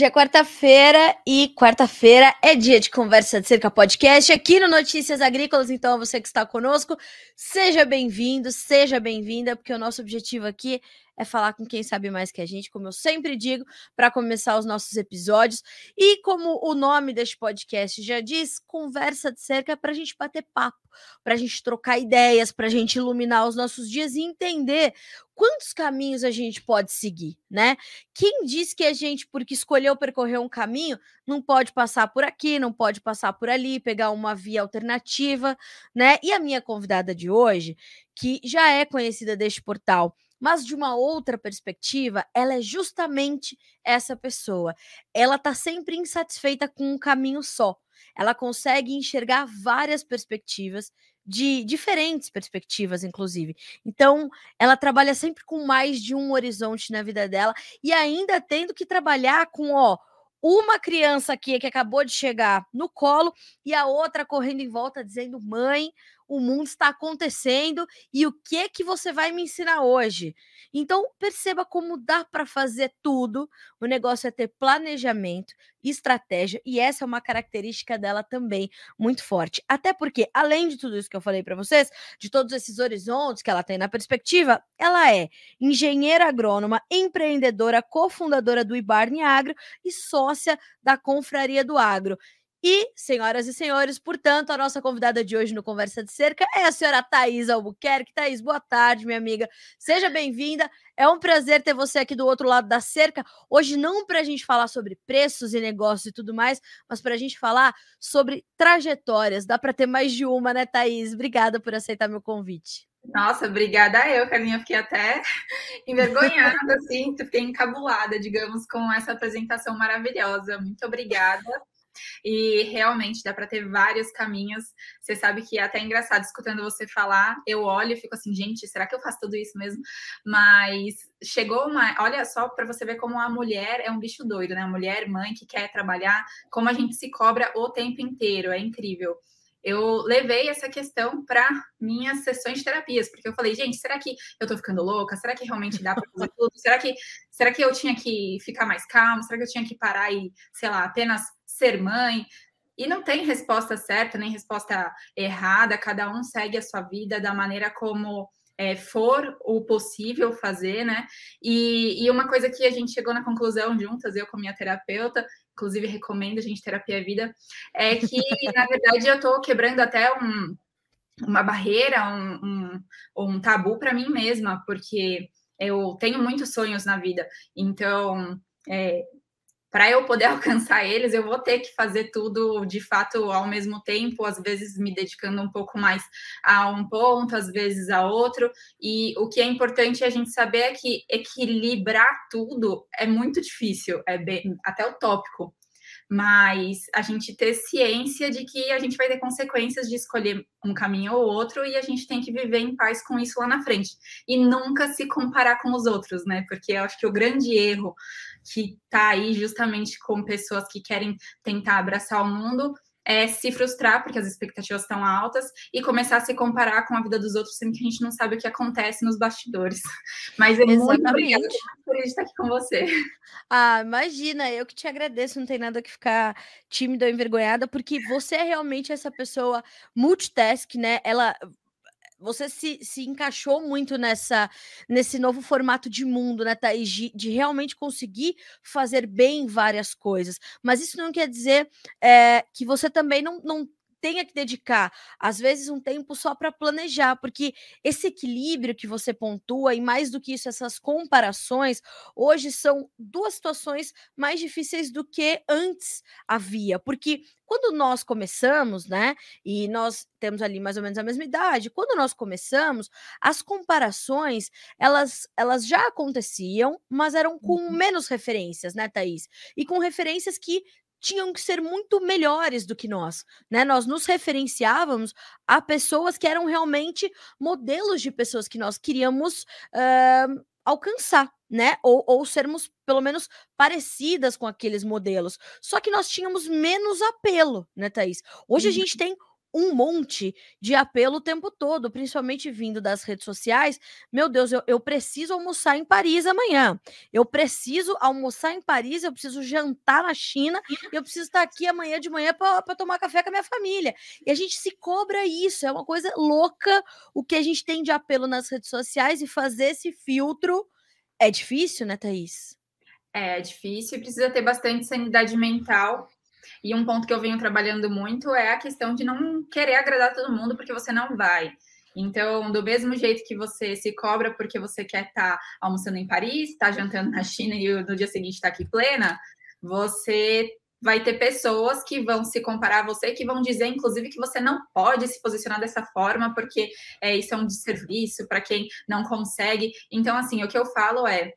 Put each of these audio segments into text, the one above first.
Hoje é quarta-feira e quarta-feira é dia de conversa de cerca podcast aqui no Notícias Agrícolas. Então, você que está conosco, seja bem-vindo, seja bem-vinda, porque o nosso objetivo aqui é falar com quem sabe mais que a gente, como eu sempre digo, para começar os nossos episódios. E como o nome deste podcast já diz, conversa de cerca para a gente bater papo, para a gente trocar ideias, para a gente iluminar os nossos dias e entender quantos caminhos a gente pode seguir, né? Quem diz que a gente, porque escolheu percorrer um caminho, não pode passar por aqui, não pode passar por ali, pegar uma via alternativa, né? E a minha convidada de hoje, que já é conhecida deste portal, mas de uma outra perspectiva, ela é justamente essa pessoa. Ela está sempre insatisfeita com um caminho só. Ela consegue enxergar várias perspectivas, de diferentes perspectivas, inclusive. Então, ela trabalha sempre com mais de um horizonte na vida dela e ainda tendo que trabalhar com, ó, uma criança aqui que acabou de chegar no colo e a outra correndo em volta dizendo: "Mãe, o mundo está acontecendo e o que que você vai me ensinar hoje. Então, perceba como dá para fazer tudo. O negócio é ter planejamento, estratégia, e essa é uma característica dela também muito forte. Até porque, além de tudo isso que eu falei para vocês, de todos esses horizontes que ela tem na perspectiva, ela é engenheira agrônoma, empreendedora, cofundadora do Ibarne Agro e sócia da Confraria do Agro. E, senhoras e senhores, portanto, a nossa convidada de hoje no Conversa de Cerca é a senhora Thaís Albuquerque. Thaís, boa tarde, minha amiga. Seja bem-vinda. É um prazer ter você aqui do outro lado da cerca. Hoje, não para a gente falar sobre preços e negócios e tudo mais, mas para a gente falar sobre trajetórias. Dá para ter mais de uma, né, Thaís? Obrigada por aceitar meu convite. Nossa, obrigada eu, Carlinha. Fiquei até envergonhada, assim, fiquei encabulada, digamos, com essa apresentação maravilhosa. Muito obrigada. E realmente dá para ter vários caminhos. Você sabe que é até engraçado escutando você falar, eu olho e fico assim, gente, será que eu faço tudo isso mesmo? Mas chegou uma, olha só para você ver como a mulher é um bicho doido, né? A mulher, mãe que quer trabalhar, como a gente se cobra o tempo inteiro, é incrível eu levei essa questão para minhas sessões de terapias, porque eu falei, gente, será que eu tô ficando louca? Será que realmente dá para fazer tudo? Será que, será que eu tinha que ficar mais calma? Será que eu tinha que parar e, sei lá, apenas ser mãe. E não tem resposta certa, nem resposta errada, cada um segue a sua vida da maneira como é, for o possível fazer, né? E, e, uma coisa que a gente chegou na conclusão juntas, eu com minha terapeuta, inclusive recomendo a gente terapia vida, é que, na verdade, eu estou quebrando até um, uma barreira, um, um, um tabu para mim mesma, porque eu tenho muitos sonhos na vida, então. É, para eu poder alcançar eles, eu vou ter que fazer tudo de fato ao mesmo tempo, às vezes me dedicando um pouco mais a um ponto, às vezes a outro. E o que é importante a gente saber é que equilibrar tudo é muito difícil, é bem, até utópico mas a gente ter ciência de que a gente vai ter consequências de escolher um caminho ou outro e a gente tem que viver em paz com isso lá na frente e nunca se comparar com os outros, né? Porque eu acho que o grande erro que tá aí justamente com pessoas que querem tentar abraçar o mundo é se frustrar porque as expectativas estão altas e começar a se comparar com a vida dos outros, sendo que a gente não sabe o que acontece nos bastidores. Mas é muito obrigada por estar aqui com você. Ah, imagina, eu que te agradeço, não tem nada que ficar tímida ou envergonhada, porque você é realmente essa pessoa multitask, né? Ela você se, se encaixou muito nessa nesse novo formato de mundo, né, Thaís? De, de realmente conseguir fazer bem várias coisas. Mas isso não quer dizer é, que você também não, não tenha que dedicar, às vezes, um tempo só para planejar, porque esse equilíbrio que você pontua, e mais do que isso, essas comparações, hoje são duas situações mais difíceis do que antes havia, porque quando nós começamos, né, e nós temos ali mais ou menos a mesma idade, quando nós começamos, as comparações, elas, elas já aconteciam, mas eram com uhum. menos referências, né, Thaís? E com referências que tinham que ser muito melhores do que nós, né? Nós nos referenciávamos a pessoas que eram realmente modelos de pessoas que nós queríamos uh, alcançar, né? Ou, ou sermos pelo menos parecidas com aqueles modelos. Só que nós tínhamos menos apelo, né, Thaís? Hoje a gente uhum. tem um monte de apelo o tempo todo, principalmente vindo das redes sociais. Meu Deus, eu, eu preciso almoçar em Paris amanhã. Eu preciso almoçar em Paris, eu preciso jantar na China, eu preciso estar aqui amanhã de manhã para tomar café com a minha família. E a gente se cobra isso, é uma coisa louca o que a gente tem de apelo nas redes sociais e fazer esse filtro é difícil, né, Thaís? É, é difícil e precisa ter bastante sanidade mental e um ponto que eu venho trabalhando muito é a questão de não querer agradar todo mundo porque você não vai. Então, do mesmo jeito que você se cobra porque você quer estar tá almoçando em Paris, estar tá jantando na China e no dia seguinte estar tá aqui plena, você vai ter pessoas que vão se comparar a você, que vão dizer, inclusive, que você não pode se posicionar dessa forma, porque é, isso é um desserviço para quem não consegue. Então, assim, o que eu falo é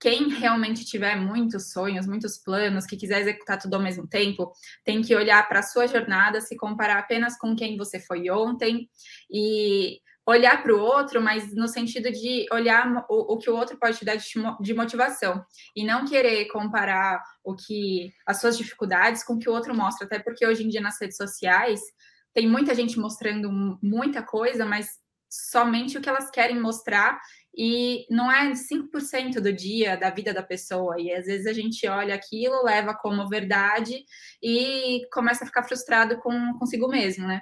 quem realmente tiver muitos sonhos, muitos planos, que quiser executar tudo ao mesmo tempo, tem que olhar para a sua jornada, se comparar apenas com quem você foi ontem e olhar para o outro, mas no sentido de olhar o, o, que o outro pode te dar de, motivação. E não querer comparar o que as suas dificuldades com o que o outro mostra, até porque hoje em dia nas redes sociais tem muita gente mostrando muita coisa, mas somente o que elas querem mostrar e não é 5% do dia da vida da pessoa. E às vezes a gente olha aquilo, leva como verdade e começa a ficar frustrado com consigo mesmo, né?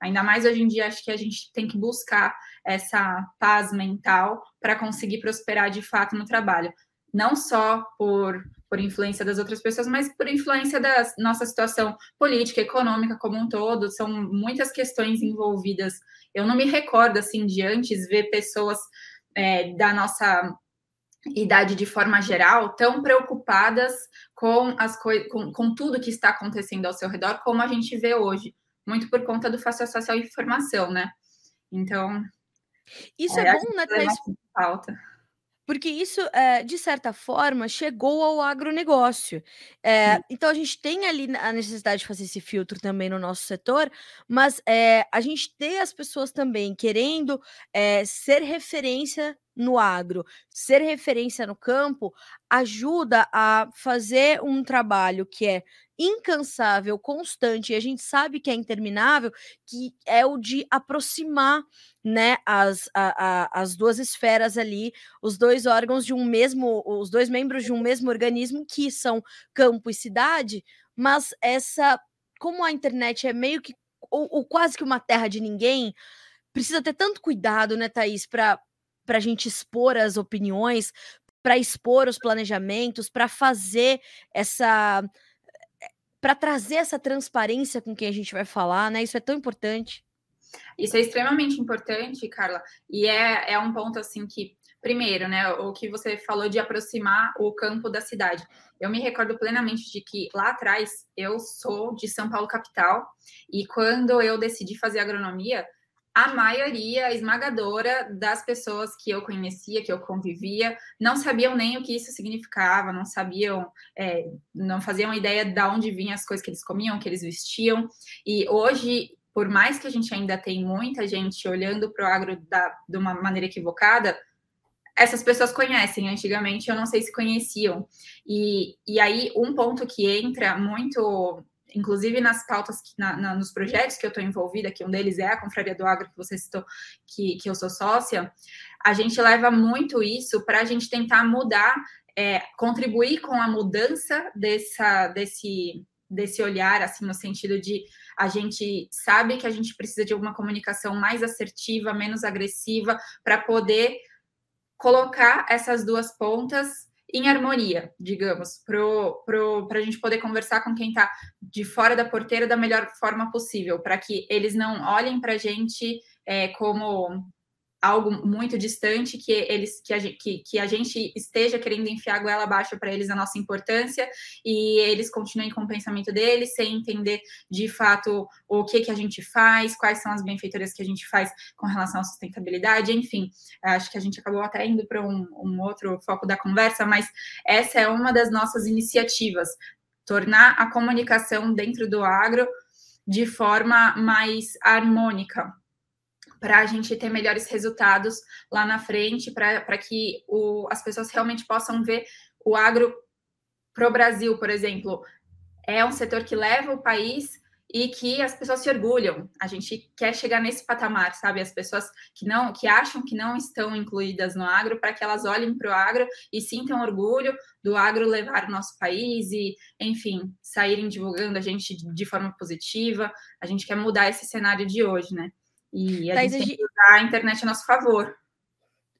Ainda mais hoje em dia, acho que a gente tem que buscar essa paz mental para conseguir prosperar de fato no trabalho. Não só por, por influência das outras pessoas, mas por influência da nossa situação política, econômica como um todo. São muitas questões envolvidas. Eu não me recordo, assim, de antes ver pessoas é, da nossa idade de forma geral tão preocupadas com as com, com tudo que está acontecendo ao seu redor como a gente vê hoje, muito por conta do fácil acesso à informação, né? Então isso é, é bom, né? Falta. Porque isso, é, de certa forma, chegou ao agronegócio. É, então, a gente tem ali a necessidade de fazer esse filtro também no nosso setor, mas é, a gente tem as pessoas também querendo ser referência no agro, ser referência no campo, ajuda a fazer um trabalho que é incansável, constante, e a gente sabe que é interminável, que é o de aproximar né, as, a, a, as duas esferas ali, os dois órgãos de um mesmo, os dois membros de um mesmo organismo, que são campo e cidade, mas essa, como a internet é meio que, ou, ou quase que uma terra de ninguém, precisa ter tanto cuidado, né, Thaís, para para a gente expor as opiniões, para expor os planejamentos, para fazer essa. para trazer essa transparência com quem a gente vai falar, né? Isso é tão importante. Isso é extremamente importante, Carla, e é, é um ponto assim que, primeiro, né, o que você falou de aproximar o campo da cidade. Eu me recordo plenamente de que lá atrás eu sou de São Paulo capital e quando eu decidi fazer agronomia, a maioria esmagadora das pessoas que eu conhecia, que eu convivia, não sabiam nem o que isso significava, não sabiam, é, não faziam ideia de onde vinham as coisas que eles comiam, que eles vestiam. E hoje, por mais que a gente ainda tem muita gente olhando para o agro da, de uma maneira equivocada, essas pessoas conhecem. Antigamente eu não sei se conheciam. E, e aí, um ponto que entra muito inclusive nas pautas, na, na, nos projetos que eu estou envolvida, que um deles é a Confraria do Agro, que você citou, que, que eu sou sócia, a gente leva muito isso para a gente tentar mudar, é, contribuir com a mudança dessa, desse, desse olhar, assim, no sentido de a gente sabe que a gente precisa de uma comunicação mais assertiva, menos agressiva, para poder colocar essas duas pontas em harmonia, digamos, para a gente poder conversar com quem está de fora da porteira da melhor forma possível, para que eles não olhem para a gente é, como algo muito distante que eles que a, que, que a gente esteja querendo enfiar a goela abaixo para eles a nossa importância e eles continuem com o pensamento deles sem entender de fato o que que a gente faz, quais são as benfeitorias que a gente faz com relação à sustentabilidade, enfim, acho que a gente acabou até indo para um, um outro foco da conversa, mas essa é uma das nossas iniciativas, tornar a comunicação dentro do agro de forma mais harmônica, para a gente ter melhores resultados lá na frente, para que o, as pessoas realmente possam ver o agro para o Brasil, por exemplo. É um setor que leva o país e que as pessoas se orgulham. A gente quer chegar nesse patamar, sabe? As pessoas que não, que acham que não estão incluídas no agro, para que elas olhem para o agro e sintam orgulho do agro levar o nosso país e, enfim, saírem divulgando a gente de forma positiva. A gente quer mudar esse cenário de hoje, né? E a Thaís, gente tem que usar a internet a nosso favor.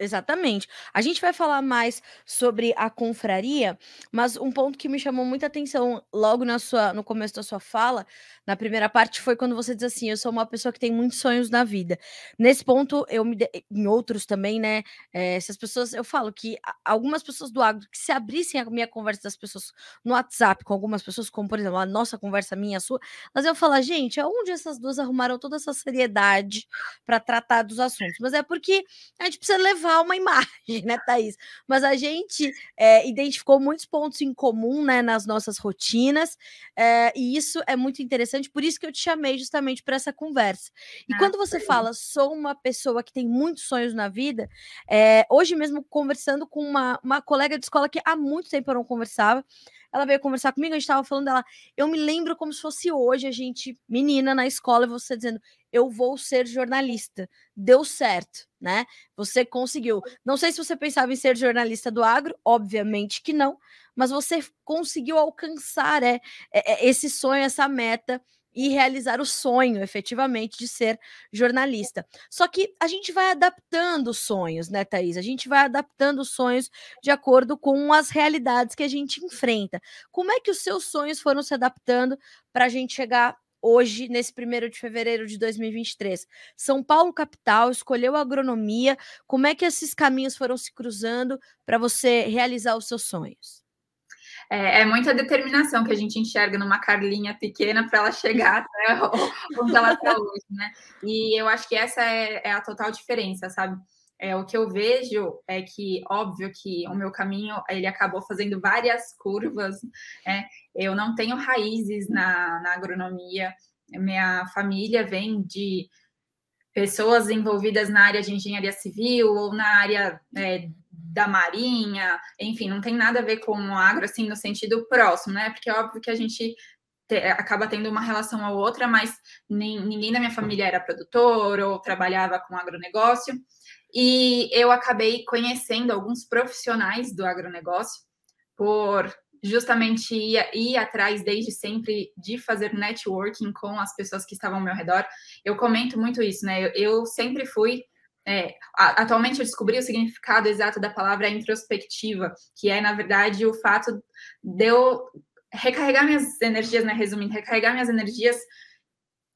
Exatamente. A gente vai falar mais sobre a confraria, mas um ponto que me chamou muita atenção logo na sua, no começo da sua fala, na primeira parte, foi quando você diz assim: eu sou uma pessoa que tem muitos sonhos na vida. Nesse ponto, eu me. Em outros também, né? É, pessoas. Eu falo que algumas pessoas do agro que se abrissem a minha conversa das pessoas no WhatsApp com algumas pessoas, como por exemplo a nossa conversa, minha, a sua, mas eu falar, gente, aonde essas duas arrumaram toda essa seriedade para tratar dos assuntos? Mas é porque a gente precisa levar levar uma imagem, né, Thaís? Mas a gente é, identificou muitos pontos em comum, né, nas nossas rotinas, é, e isso é muito interessante, por isso que eu te chamei justamente para essa conversa. E ah, quando você sim. fala, sou uma pessoa que tem muitos sonhos na vida, é, hoje mesmo conversando com uma, uma colega de escola que há muito tempo eu não conversava, ela veio conversar comigo, a gente estava falando dela. Eu me lembro como se fosse hoje, a gente, menina na escola, você dizendo: eu vou ser jornalista. Deu certo, né? Você conseguiu. Não sei se você pensava em ser jornalista do agro, obviamente que não, mas você conseguiu alcançar é, é, é esse sonho, essa meta e realizar o sonho, efetivamente, de ser jornalista. Só que a gente vai adaptando os sonhos, né, Thaís? A gente vai adaptando os sonhos de acordo com as realidades que a gente enfrenta. Como é que os seus sonhos foram se adaptando para a gente chegar hoje, nesse primeiro de fevereiro de 2023? São Paulo, capital, escolheu agronomia. Como é que esses caminhos foram se cruzando para você realizar os seus sonhos? é, é, muita determinação que a gente enxerga numa Carlinha pequena para ela chegar até onde ela está hoje, né? E eu acho que essa é, é, a total diferença, sabe? É, o que eu vejo é que, óbvio que o meu caminho, ele acabou fazendo várias curvas, né? Eu não tenho raízes na, na agronomia, minha família vem de pessoas envolvidas na área de engenharia civil ou na área é, da marinha, enfim, não tem nada a ver com o agro, assim, no sentido próximo, né? Porque é óbvio que a gente te, acaba tendo uma relação a outra, mas nem, ninguém da minha família era produtor ou trabalhava com agronegócio. E eu acabei conhecendo alguns profissionais do agronegócio por justamente ir, ir atrás desde sempre de fazer networking com as pessoas que estavam ao meu redor. Eu comento muito isso, né? Eu, eu sempre fui é, atualmente eu descobri o significado exato da palavra introspectiva, que é, na verdade, o fato de eu recarregar minhas energias, né? Resumindo, recarregar minhas energias.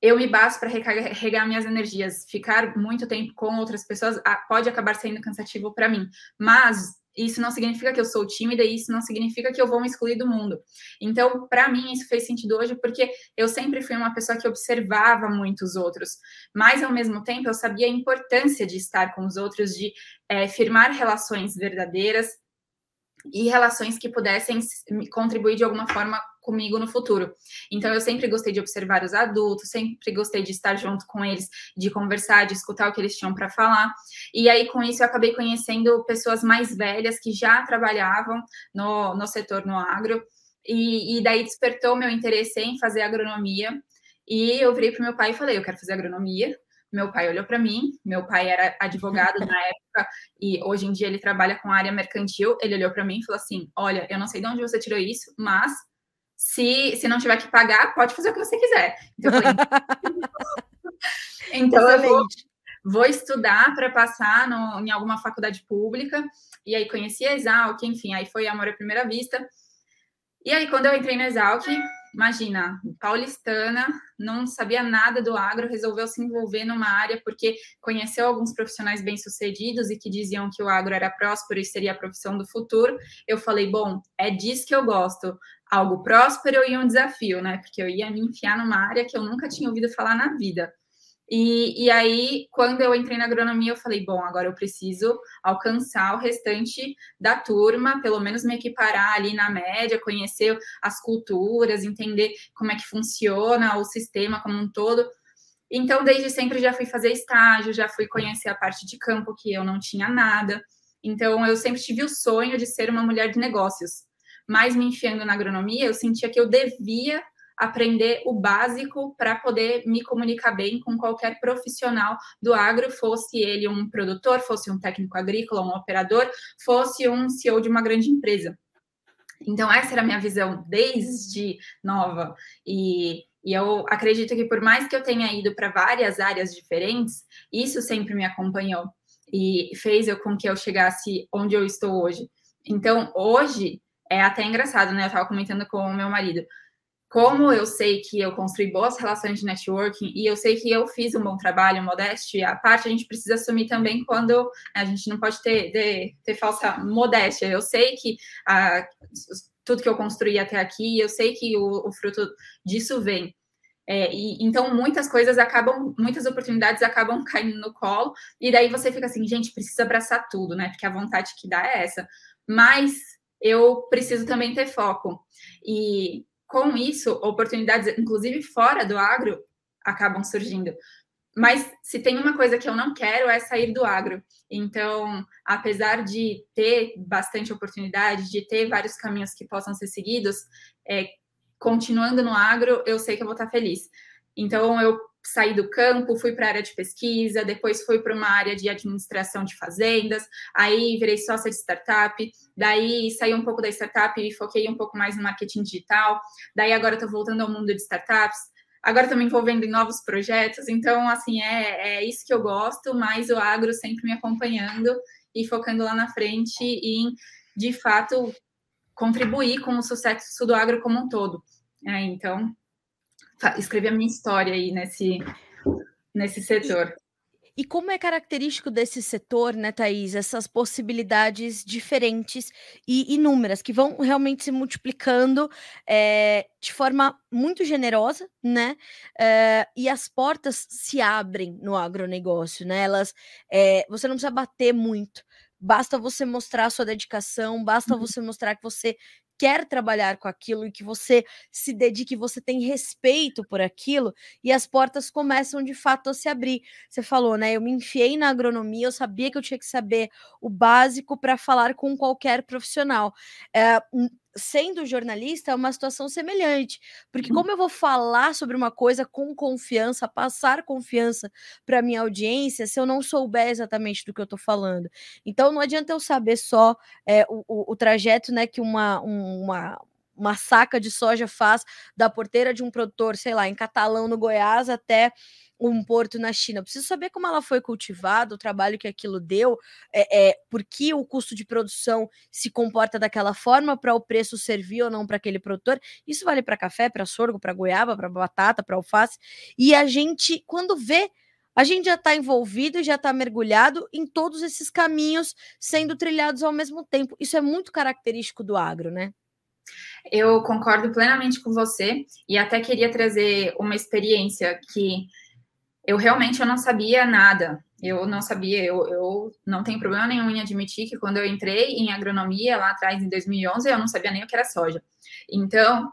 Eu me basto para recarregar minhas energias. Ficar muito tempo com outras pessoas pode acabar sendo cansativo para mim, mas isso não significa que eu sou tímida e isso não significa que eu vou me excluir do mundo. Então, para mim, isso fez sentido hoje porque eu sempre fui uma pessoa que observava muito os outros, mas ao mesmo tempo eu sabia a importância de estar com os outros, de é, firmar relações verdadeiras e relações que pudessem contribuir de alguma forma comigo no futuro. Então, eu sempre gostei de observar os adultos, sempre gostei de estar junto com eles, de conversar, de escutar o que eles tinham para falar. E aí, com isso, eu acabei conhecendo pessoas mais velhas que já trabalhavam no, no setor no agro. E, e daí despertou meu interesse em fazer agronomia. E eu virei para meu pai e falei: eu quero fazer agronomia. Meu pai olhou para mim, meu pai era advogado na época e hoje em dia ele trabalha com a área mercantil. Ele olhou para mim e falou assim: Olha, eu não sei de onde você tirou isso, mas se, se não tiver que pagar, pode fazer o que você quiser. Então, eu, falei, então eu vou, vou estudar para passar no, em alguma faculdade pública. E aí conheci a Exalc, enfim, aí foi amor à primeira vista. E aí, quando eu entrei na Exalc, imagina, paulistana, não sabia nada do agro, resolveu se envolver numa área porque conheceu alguns profissionais bem-sucedidos e que diziam que o agro era próspero e seria a profissão do futuro. Eu falei, bom, é disso que eu gosto algo próspero e um desafio, né? Porque eu ia me enfiar numa área que eu nunca tinha ouvido falar na vida. E, e aí, quando eu entrei na agronomia, eu falei: bom, agora eu preciso alcançar o restante da turma, pelo menos me equiparar ali na média, conhecer as culturas, entender como é que funciona o sistema como um todo. Então, desde sempre já fui fazer estágio, já fui conhecer a parte de campo que eu não tinha nada. Então, eu sempre tive o sonho de ser uma mulher de negócios mas me enfiando na agronomia, eu sentia que eu devia aprender o básico para poder me comunicar bem com qualquer profissional do agro, fosse ele um produtor, fosse um técnico agrícola, um operador, fosse um CEO de uma grande empresa. Então, essa era a minha visão desde nova. E, e eu acredito que, por mais que eu tenha ido para várias áreas diferentes, isso sempre me acompanhou e fez eu com que eu chegasse onde eu estou hoje. Então, hoje, é até engraçado, né? Eu estava comentando com o meu marido. Como eu sei que eu construí boas relações de networking e eu sei que eu fiz um bom trabalho, modéstia, a parte a gente precisa assumir também quando a gente não pode ter, ter, ter falsa modéstia. Eu sei que a, tudo que eu construí até aqui, eu sei que o, o fruto disso vem. É, e, então, muitas coisas acabam, muitas oportunidades acabam caindo no colo, e daí você fica assim, gente, precisa abraçar tudo, né? Porque a vontade que dá é essa. Mas eu preciso também ter foco. E com isso, oportunidades, inclusive fora do agro, acabam surgindo. Mas se tem uma coisa que eu não quero é sair do agro. Então, apesar de ter bastante oportunidade, de ter vários caminhos que possam ser seguidos, é, continuando no agro, eu sei que eu vou estar feliz. Então, eu saí do campo, fui para a área de pesquisa, depois fui para uma área de administração de fazendas, aí virei sócia de startup, daí saí um pouco da startup e foquei um pouco mais no marketing digital, daí agora estou voltando ao mundo de startups, agora estou me envolvendo em novos projetos, então, assim, é, é isso que eu gosto, mas o agro sempre me acompanhando e focando lá na frente em, de fato, contribuir com o sucesso do agro como um todo. É, então, escrevi a minha história aí nesse, nesse setor. E, como é característico desse setor, né, Thaís, essas possibilidades diferentes e inúmeras, que vão realmente se multiplicando é, de forma muito generosa, né? É, e as portas se abrem no agronegócio, né? Elas, é, você não precisa bater muito. Basta você mostrar sua dedicação, basta uhum. você mostrar que você quer trabalhar com aquilo e que você se dedique, você tem respeito por aquilo e as portas começam de fato a se abrir. Você falou, né? Eu me enfiei na agronomia, eu sabia que eu tinha que saber o básico para falar com qualquer profissional. É, sendo jornalista, é uma situação semelhante. Porque uhum. como eu vou falar sobre uma coisa com confiança, passar confiança para minha audiência, se eu não souber exatamente do que eu estou falando? Então não adianta eu saber só é, o, o, o, trajeto né, que uma, uma, uma saca de soja faz da porteira de um produtor, sei lá, em Catalão, no Goiás, até um porto na China. Eu preciso saber como ela foi cultivada, o trabalho que aquilo deu, é, é por que o custo de produção se comporta daquela forma para o preço servir ou não para aquele produtor. Isso vale para café, para sorgo, para goiaba, para batata, para alface. E a gente, quando vê a gente já está envolvido, já está mergulhado em todos esses caminhos sendo trilhados ao mesmo tempo. Isso é muito característico do agro, né? Eu concordo plenamente com você e até queria trazer uma experiência que eu realmente eu não sabia nada. Eu não sabia, eu, eu não tenho problema nenhum em admitir que quando eu entrei em agronomia lá atrás, em 2011, eu não sabia nem o que era soja. Então,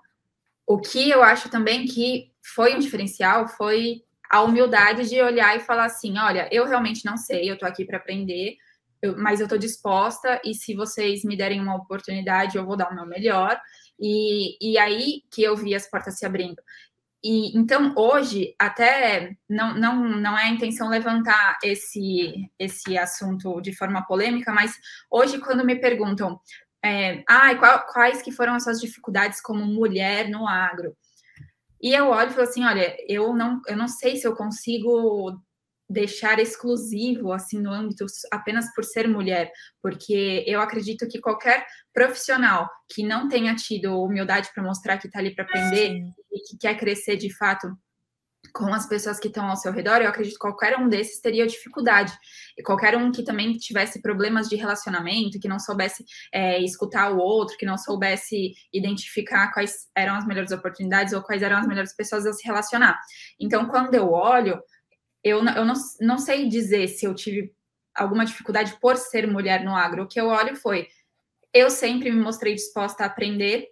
o que eu acho também que foi um diferencial foi a humildade de olhar e falar assim: olha, eu realmente não sei, eu tô aqui para aprender, eu, mas eu tô disposta, e se vocês me derem uma oportunidade, eu vou dar o meu melhor. E, e aí que eu vi as portas se abrindo. E então hoje até não, não, não é a intenção levantar esse esse assunto de forma polêmica, mas hoje quando me perguntam é, ah, qual, quais que foram as suas dificuldades como mulher no agro? E eu olho e falo assim, olha, eu não, eu não sei se eu consigo deixar exclusivo assim no âmbito apenas por ser mulher, porque eu acredito que qualquer profissional que não tenha tido humildade para mostrar que está ali para aprender Sim. e que quer crescer de fato com as pessoas que estão ao seu redor, eu acredito que qualquer um desses teria dificuldade. E qualquer um que também tivesse problemas de relacionamento, que não soubesse é, escutar o outro, que não soubesse identificar quais eram as melhores oportunidades ou quais eram as melhores pessoas a se relacionar. Então, quando eu olho, eu, eu não, não sei dizer se eu tive alguma dificuldade por ser mulher no agro. O que eu olho foi, eu sempre me mostrei disposta a aprender,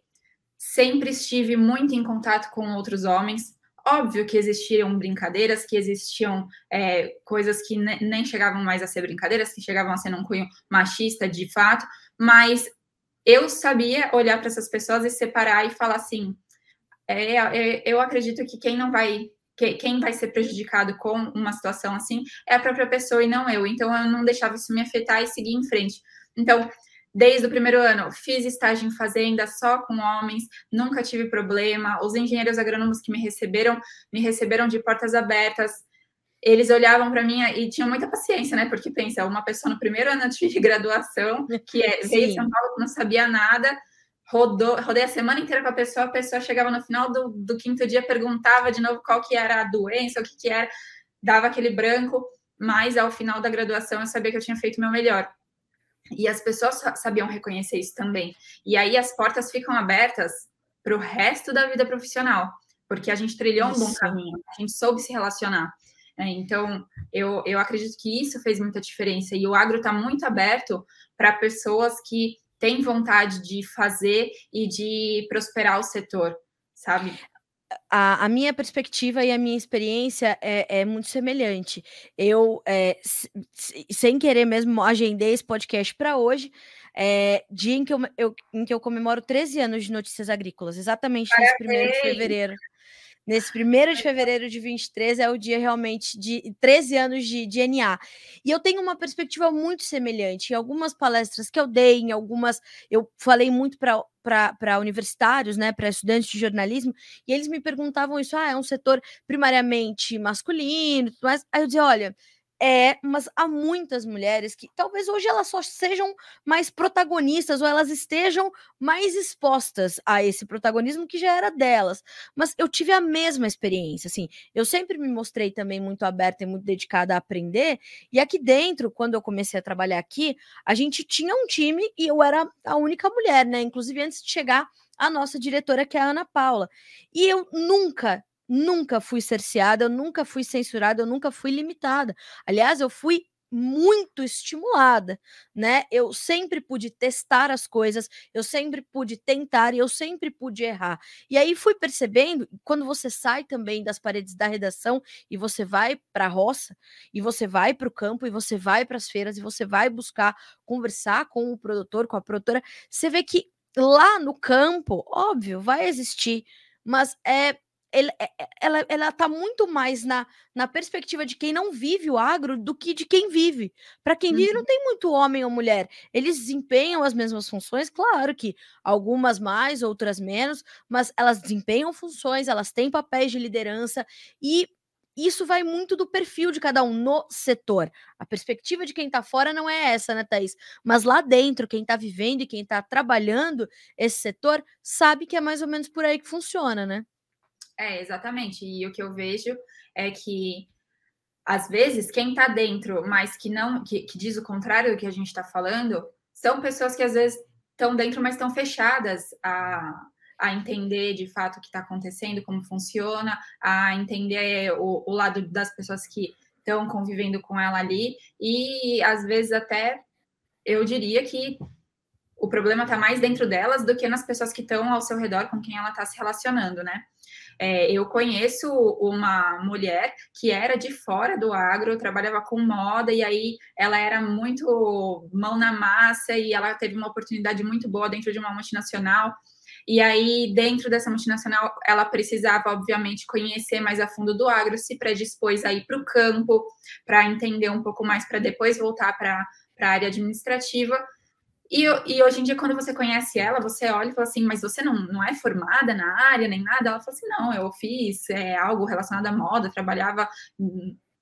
sempre estive muito em contato com outros homens. Óbvio que existiam brincadeiras, que existiam é, coisas que ne nem chegavam mais a ser brincadeiras, que chegavam a ser um cunho machista de fato, mas eu sabia olhar para essas pessoas e separar e falar assim: é, é, eu acredito que quem não vai quem vai ser prejudicado com uma situação assim é a própria pessoa e não eu. Então eu não deixava isso me afetar e seguir em frente. Então, desde o primeiro ano, fiz estágio em fazenda só com homens, nunca tive problema. Os engenheiros agrônomos que me receberam, me receberam de portas abertas. Eles olhavam para mim e tinham muita paciência, né? Porque pensa, uma pessoa no primeiro ano de graduação, que é, veio São Paulo, que não sabia nada, rodou, rodei a semana inteira com a pessoa, a pessoa chegava no final do, do quinto dia, perguntava de novo qual que era a doença, o que, que era, dava aquele branco, mas ao final da graduação eu sabia que eu tinha feito o meu melhor. E as pessoas sabiam reconhecer isso também. E aí as portas ficam abertas para o resto da vida profissional, porque a gente trilhou um bom caminho, a gente soube se relacionar. É, então, eu, eu acredito que isso fez muita diferença. E o agro está muito aberto para pessoas que tem vontade de fazer e de prosperar o setor, sabe? A, a, minha perspectiva e a minha experiência é, é muito semelhante. Eu, é, sem querer mesmo, agendei esse podcast para hoje, é, dia em que eu, eu, em que eu comemoro 13 anos de Notícias Agrícolas, exatamente nesse 1 de fevereiro. Nesse primeiro de fevereiro de 23 é o dia realmente de 13 anos de, de NA. E eu tenho uma perspectiva muito semelhante. Em algumas palestras que eu dei, em algumas. Eu falei muito para universitários, né, para estudantes de jornalismo, e eles me perguntavam isso: ah, é um setor primariamente masculino, mas aí eu dizia: olha é, mas há muitas mulheres que talvez hoje elas só sejam mais protagonistas ou elas estejam mais expostas a esse protagonismo que já era delas. Mas eu tive a mesma experiência, assim. Eu sempre me mostrei também muito aberta e muito dedicada a aprender. E aqui dentro, quando eu comecei a trabalhar aqui, a gente tinha um time e eu era a única mulher, né? Inclusive antes de chegar a nossa diretora, que é a Ana Paula. E eu nunca nunca fui cerceada, eu nunca fui censurada, eu nunca fui limitada. Aliás, eu fui muito estimulada, né? Eu sempre pude testar as coisas, eu sempre pude tentar e eu sempre pude errar. E aí fui percebendo, quando você sai também das paredes da redação e você vai para a roça, e você vai para o campo, e você vai para as feiras, e você vai buscar conversar com o produtor, com a produtora, você vê que lá no campo, óbvio, vai existir, mas é ele, é, é, ela, ela tá muito mais na, na perspectiva de quem não vive o agro do que de quem vive. Para quem vive, não uhum. tem muito homem ou mulher. Eles desempenham as mesmas funções, claro que algumas mais, outras menos, mas elas desempenham funções, elas têm papéis de liderança e isso vai muito do perfil de cada um no setor. A perspectiva de quem está fora não é essa, né, Thaís? Mas lá dentro, quem está vivendo e quem está trabalhando esse setor sabe que é mais ou menos por aí que funciona, né? É, exatamente. E o que eu vejo é que às vezes quem está dentro, mas que não, que, que, diz o contrário do que a gente está falando, são pessoas que às vezes estão dentro, mas estão fechadas a, a entender de fato o que está acontecendo, como funciona, a entender o, o lado das pessoas que estão convivendo com ela ali, e às vezes até eu diria que o problema está mais dentro delas do que nas pessoas que estão ao seu redor com quem ela está se relacionando, né? É, eu conheço uma mulher que era de fora do agro, trabalhava com moda, e aí ela era muito mão na massa e ela teve uma oportunidade muito boa dentro de uma multinacional. E aí, dentro dessa multinacional, ela precisava, obviamente, conhecer mais a fundo do agro, se predispôs a ir para o campo, para entender um pouco mais, para depois voltar para a área administrativa. E, e, hoje em dia, quando você conhece ela, você olha e fala assim, mas você não, não é formada na área nem nada? Ela fala assim, não, eu fiz é, algo relacionado à moda, trabalhava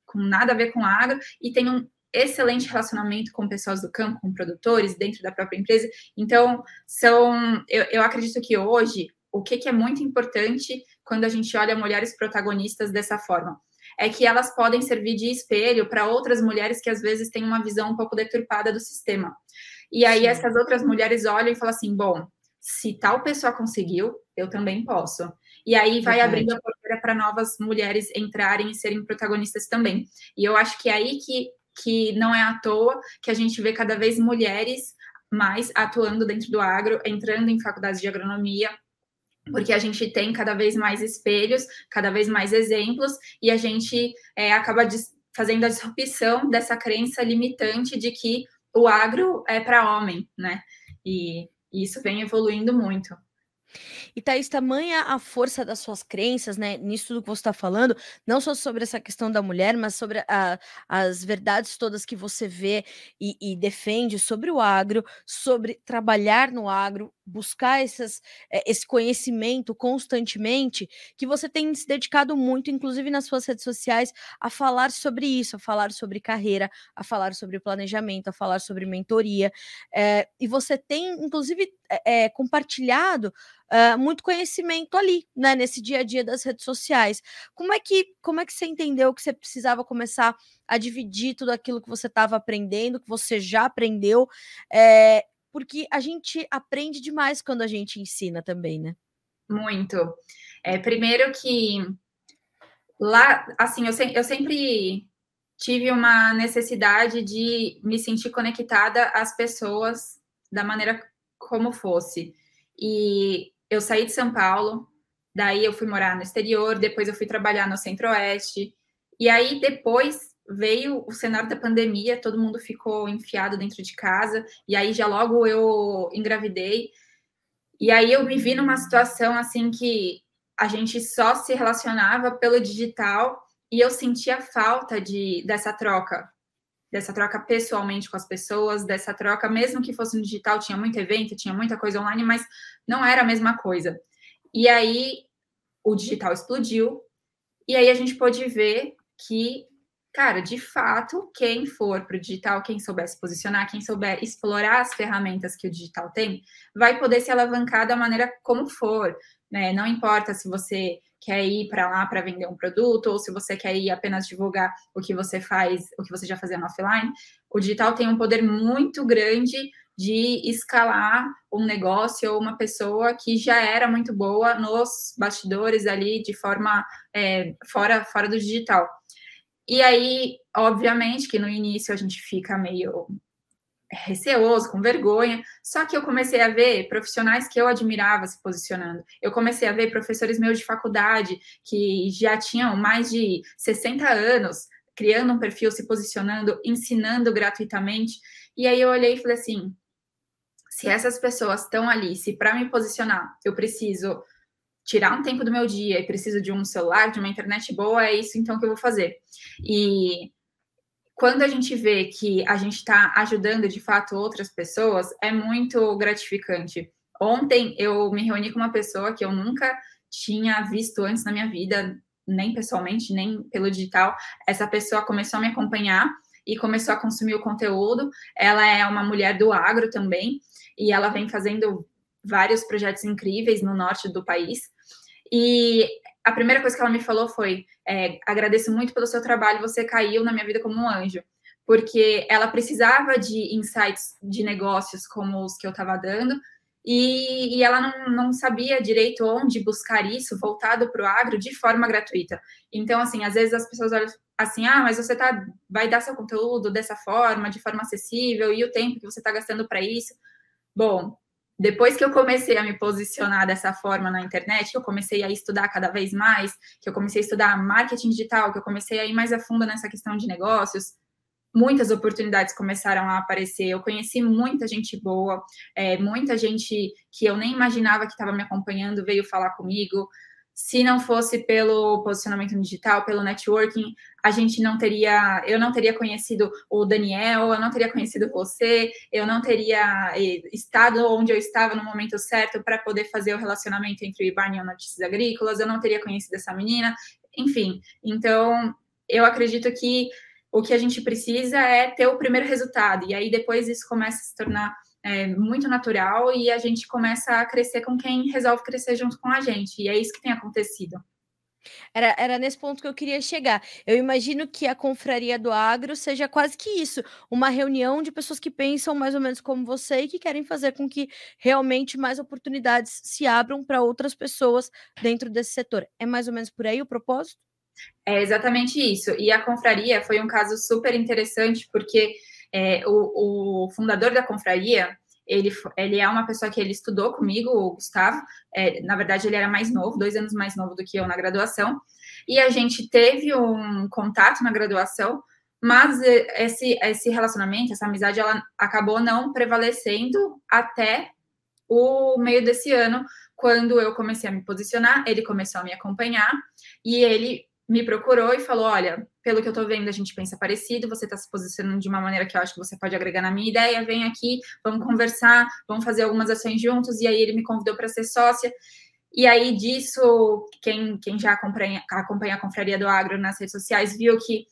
com nada a ver com agro, e tem um excelente relacionamento com pessoas do campo, com produtores, dentro da própria empresa. Então, são, eu, eu acredito que hoje, o que, que é muito importante quando a gente olha mulheres protagonistas dessa forma? é que elas podem servir de espelho para outras mulheres que às vezes têm uma visão um pouco deturpada do sistema. E aí Sim. essas outras mulheres olham e falam assim: bom, se tal pessoa conseguiu, eu também posso. E aí vai abrindo a porteira para novas mulheres entrarem e serem protagonistas também. E eu acho que é aí que, que não é à toa que a gente vê cada vez mulheres mais atuando dentro do agro, entrando em faculdades de agronomia, porque a gente tem cada vez mais espelhos, cada vez mais exemplos, e a gente é, acaba fazendo a disrupção dessa crença limitante de que o agro é para homem, né? E, isso vem evoluindo muito. E Thaís, tamanha a força das suas crenças, né? Nisso tudo que você está falando, não só sobre essa questão da mulher, mas sobre a, as verdades todas que você vê e, e, defende sobre o agro, sobre trabalhar no agro, buscar essas, eh, esse conhecimento constantemente, que você tem se dedicado muito, inclusive nas suas redes sociais, a falar sobre isso, a falar sobre carreira, a falar sobre planejamento, a falar sobre mentoria. É, e você tem, inclusive, é, compartilhado uh, muito conhecimento ali, né, nesse dia a dia das redes sociais. Como é que como é que você entendeu que você precisava começar a dividir tudo aquilo que você estava aprendendo, que você já aprendeu? É, porque a gente aprende demais quando a gente ensina também, né? Muito. É, primeiro que lá, assim, eu, se, eu sempre tive uma necessidade de me sentir conectada às pessoas da maneira como fosse. E eu saí de São Paulo, daí eu fui morar no exterior, depois eu fui trabalhar no Centro-Oeste, e aí depois veio o cenário da pandemia, todo mundo ficou enfiado dentro de casa, e aí já logo eu engravidei, e aí eu me vi numa situação assim que a gente só se relacionava pelo digital e eu sentia falta de dessa troca, dessa troca pessoalmente com as pessoas, dessa troca, mesmo que fosse no digital, tinha muito evento, tinha muita coisa online, mas não era a mesma coisa. E aí o digital explodiu, e aí a gente pôde ver que, cara, de fato, quem for para o digital, quem souber se posicionar, quem souber explorar as ferramentas que o digital tem, vai poder se alavancar da maneira como for. Né? Não importa se você quer ir para lá para vender um produto, ou se você quer ir apenas divulgar o que você faz, o que você já fazia no offline, o digital tem um poder muito grande de escalar um negócio ou uma pessoa que já era muito boa nos bastidores ali de forma é, fora, fora do digital. E aí, obviamente, que no início a gente fica meio receoso, com vergonha. Só que eu comecei a ver profissionais que eu admirava se posicionando. Eu comecei a ver professores meus de faculdade que já tinham mais de 60 anos criando um perfil, se posicionando, ensinando gratuitamente. E aí eu olhei e falei assim: se essas pessoas estão ali, se para me posicionar eu preciso tirar um tempo do meu dia e preciso de um celular, de uma internet boa, é isso então que eu vou fazer. E quando a gente vê que a gente está ajudando de fato outras pessoas, é muito gratificante. Ontem eu me reuni com uma pessoa que eu nunca tinha visto antes na minha vida, nem pessoalmente, nem pelo digital. Essa pessoa começou a me acompanhar e começou a consumir o conteúdo. Ela é uma mulher do agro também, e ela vem fazendo vários projetos incríveis no norte do país. E a primeira coisa que ela me falou foi: é, agradeço muito pelo seu trabalho, você caiu na minha vida como um anjo. Porque ela precisava de insights de negócios como os que eu estava dando, e, e, ela não, não sabia direito onde buscar isso voltado para o agro de forma gratuita. Então, assim, às vezes as pessoas olham assim, ah, mas você tá, vai dar seu conteúdo dessa forma, de forma acessível, e o tempo que você está gastando para isso. Bom, depois que eu comecei a me posicionar dessa forma na internet, que eu comecei a estudar cada vez mais, que eu comecei a estudar marketing digital, que eu comecei a ir mais a fundo nessa questão de negócios, muitas oportunidades começaram a aparecer. Eu conheci muita gente boa, é, muita gente que eu nem imaginava que estava me acompanhando veio falar comigo se não fosse pelo posicionamento digital, pelo networking, a gente não teria, eu não teria conhecido o Daniel, eu não teria conhecido você, eu não teria eh, estado onde eu estava no momento certo para poder fazer o relacionamento entre o Ibarne e Notícias Agrícolas, eu não teria conhecido essa menina, enfim. Então, eu acredito que o que a gente precisa é ter o primeiro resultado, e aí depois isso começa a se tornar é, muito natural e a gente começa a crescer com quem resolve crescer junto com a gente. E é isso que tem acontecido. Era, era nesse ponto que eu queria chegar. Eu imagino que a confraria do agro seja quase que isso, uma reunião de pessoas que pensam mais ou menos como você e que querem fazer com que realmente mais oportunidades se abram para outras pessoas dentro desse setor. É mais ou menos por aí o propósito? É exatamente isso. E a confraria foi um caso super interessante, porque é, o, o, fundador da confraria, ele, ele é uma pessoa que ele estudou comigo, o Gustavo. É, na verdade, ele era mais novo, dois anos mais novo do que eu na graduação. E a gente teve um contato na graduação, mas esse, esse relacionamento, essa amizade, ela acabou não prevalecendo até o meio desse ano, quando eu comecei a me posicionar, ele começou a me acompanhar e ele me procurou e falou: Olha, pelo que eu tô vendo, a gente pensa parecido, você está se posicionando de uma maneira que eu acho que você pode agregar na minha ideia, vem aqui, vamos conversar, vamos fazer algumas ações juntos. E aí ele me convidou para ser sócia. E aí disso, quem, quem já acompanha, acompanha a Confraria do Agro nas redes sociais viu que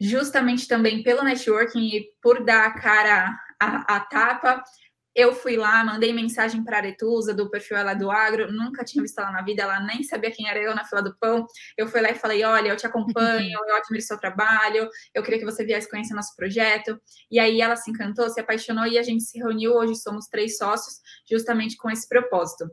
justamente também pelo networking e por dar a cara a, a tapa, eu fui lá, mandei mensagem para a Aretusa, do perfil Ela do Agro, nunca tinha visto ela na vida, ela nem sabia quem era eu na fila do pão. Eu fui lá e falei: Olha, eu te acompanho, eu admiro seu trabalho, eu queria que você viesse conhecer nosso projeto. E aí ela se encantou, se apaixonou e a gente se reuniu. Hoje somos três sócios, justamente com esse propósito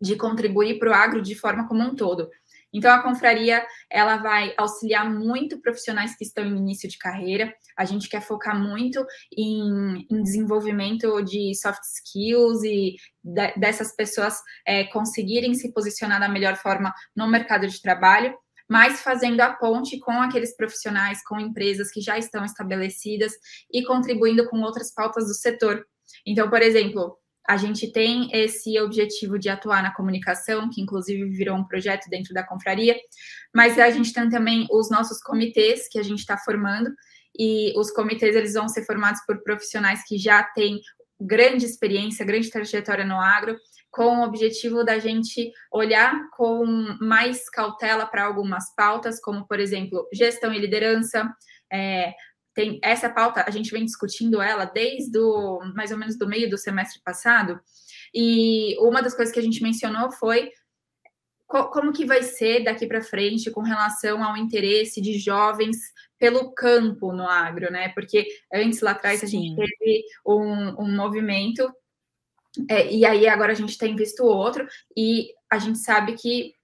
de contribuir para o agro de forma como um todo. Então, a confraria ela vai auxiliar muito profissionais que estão em início de carreira. A gente quer focar muito em, em desenvolvimento de soft skills e de, dessas pessoas é, conseguirem se posicionar da melhor forma no mercado de trabalho, mas fazendo a ponte com aqueles profissionais, com empresas que já estão estabelecidas e contribuindo com outras pautas do setor. Então, por exemplo, a gente tem esse objetivo de atuar na comunicação, que inclusive virou um projeto dentro da confraria, mas a gente tem também os nossos comitês que a gente está formando, e os comitês eles vão ser formados por profissionais que já têm grande experiência, grande trajetória no agro, com o objetivo da gente olhar com mais cautela para algumas pautas, como, por exemplo, gestão e liderança, é, tem essa pauta, a gente vem discutindo ela desde o, mais ou menos do meio do semestre passado, e uma das coisas que a gente mencionou foi co como que vai ser daqui para frente com relação ao interesse de jovens pelo campo no agro, né? Porque antes lá atrás Sim. a gente teve um, um movimento é, e aí agora a gente tem visto outro, e a gente sabe que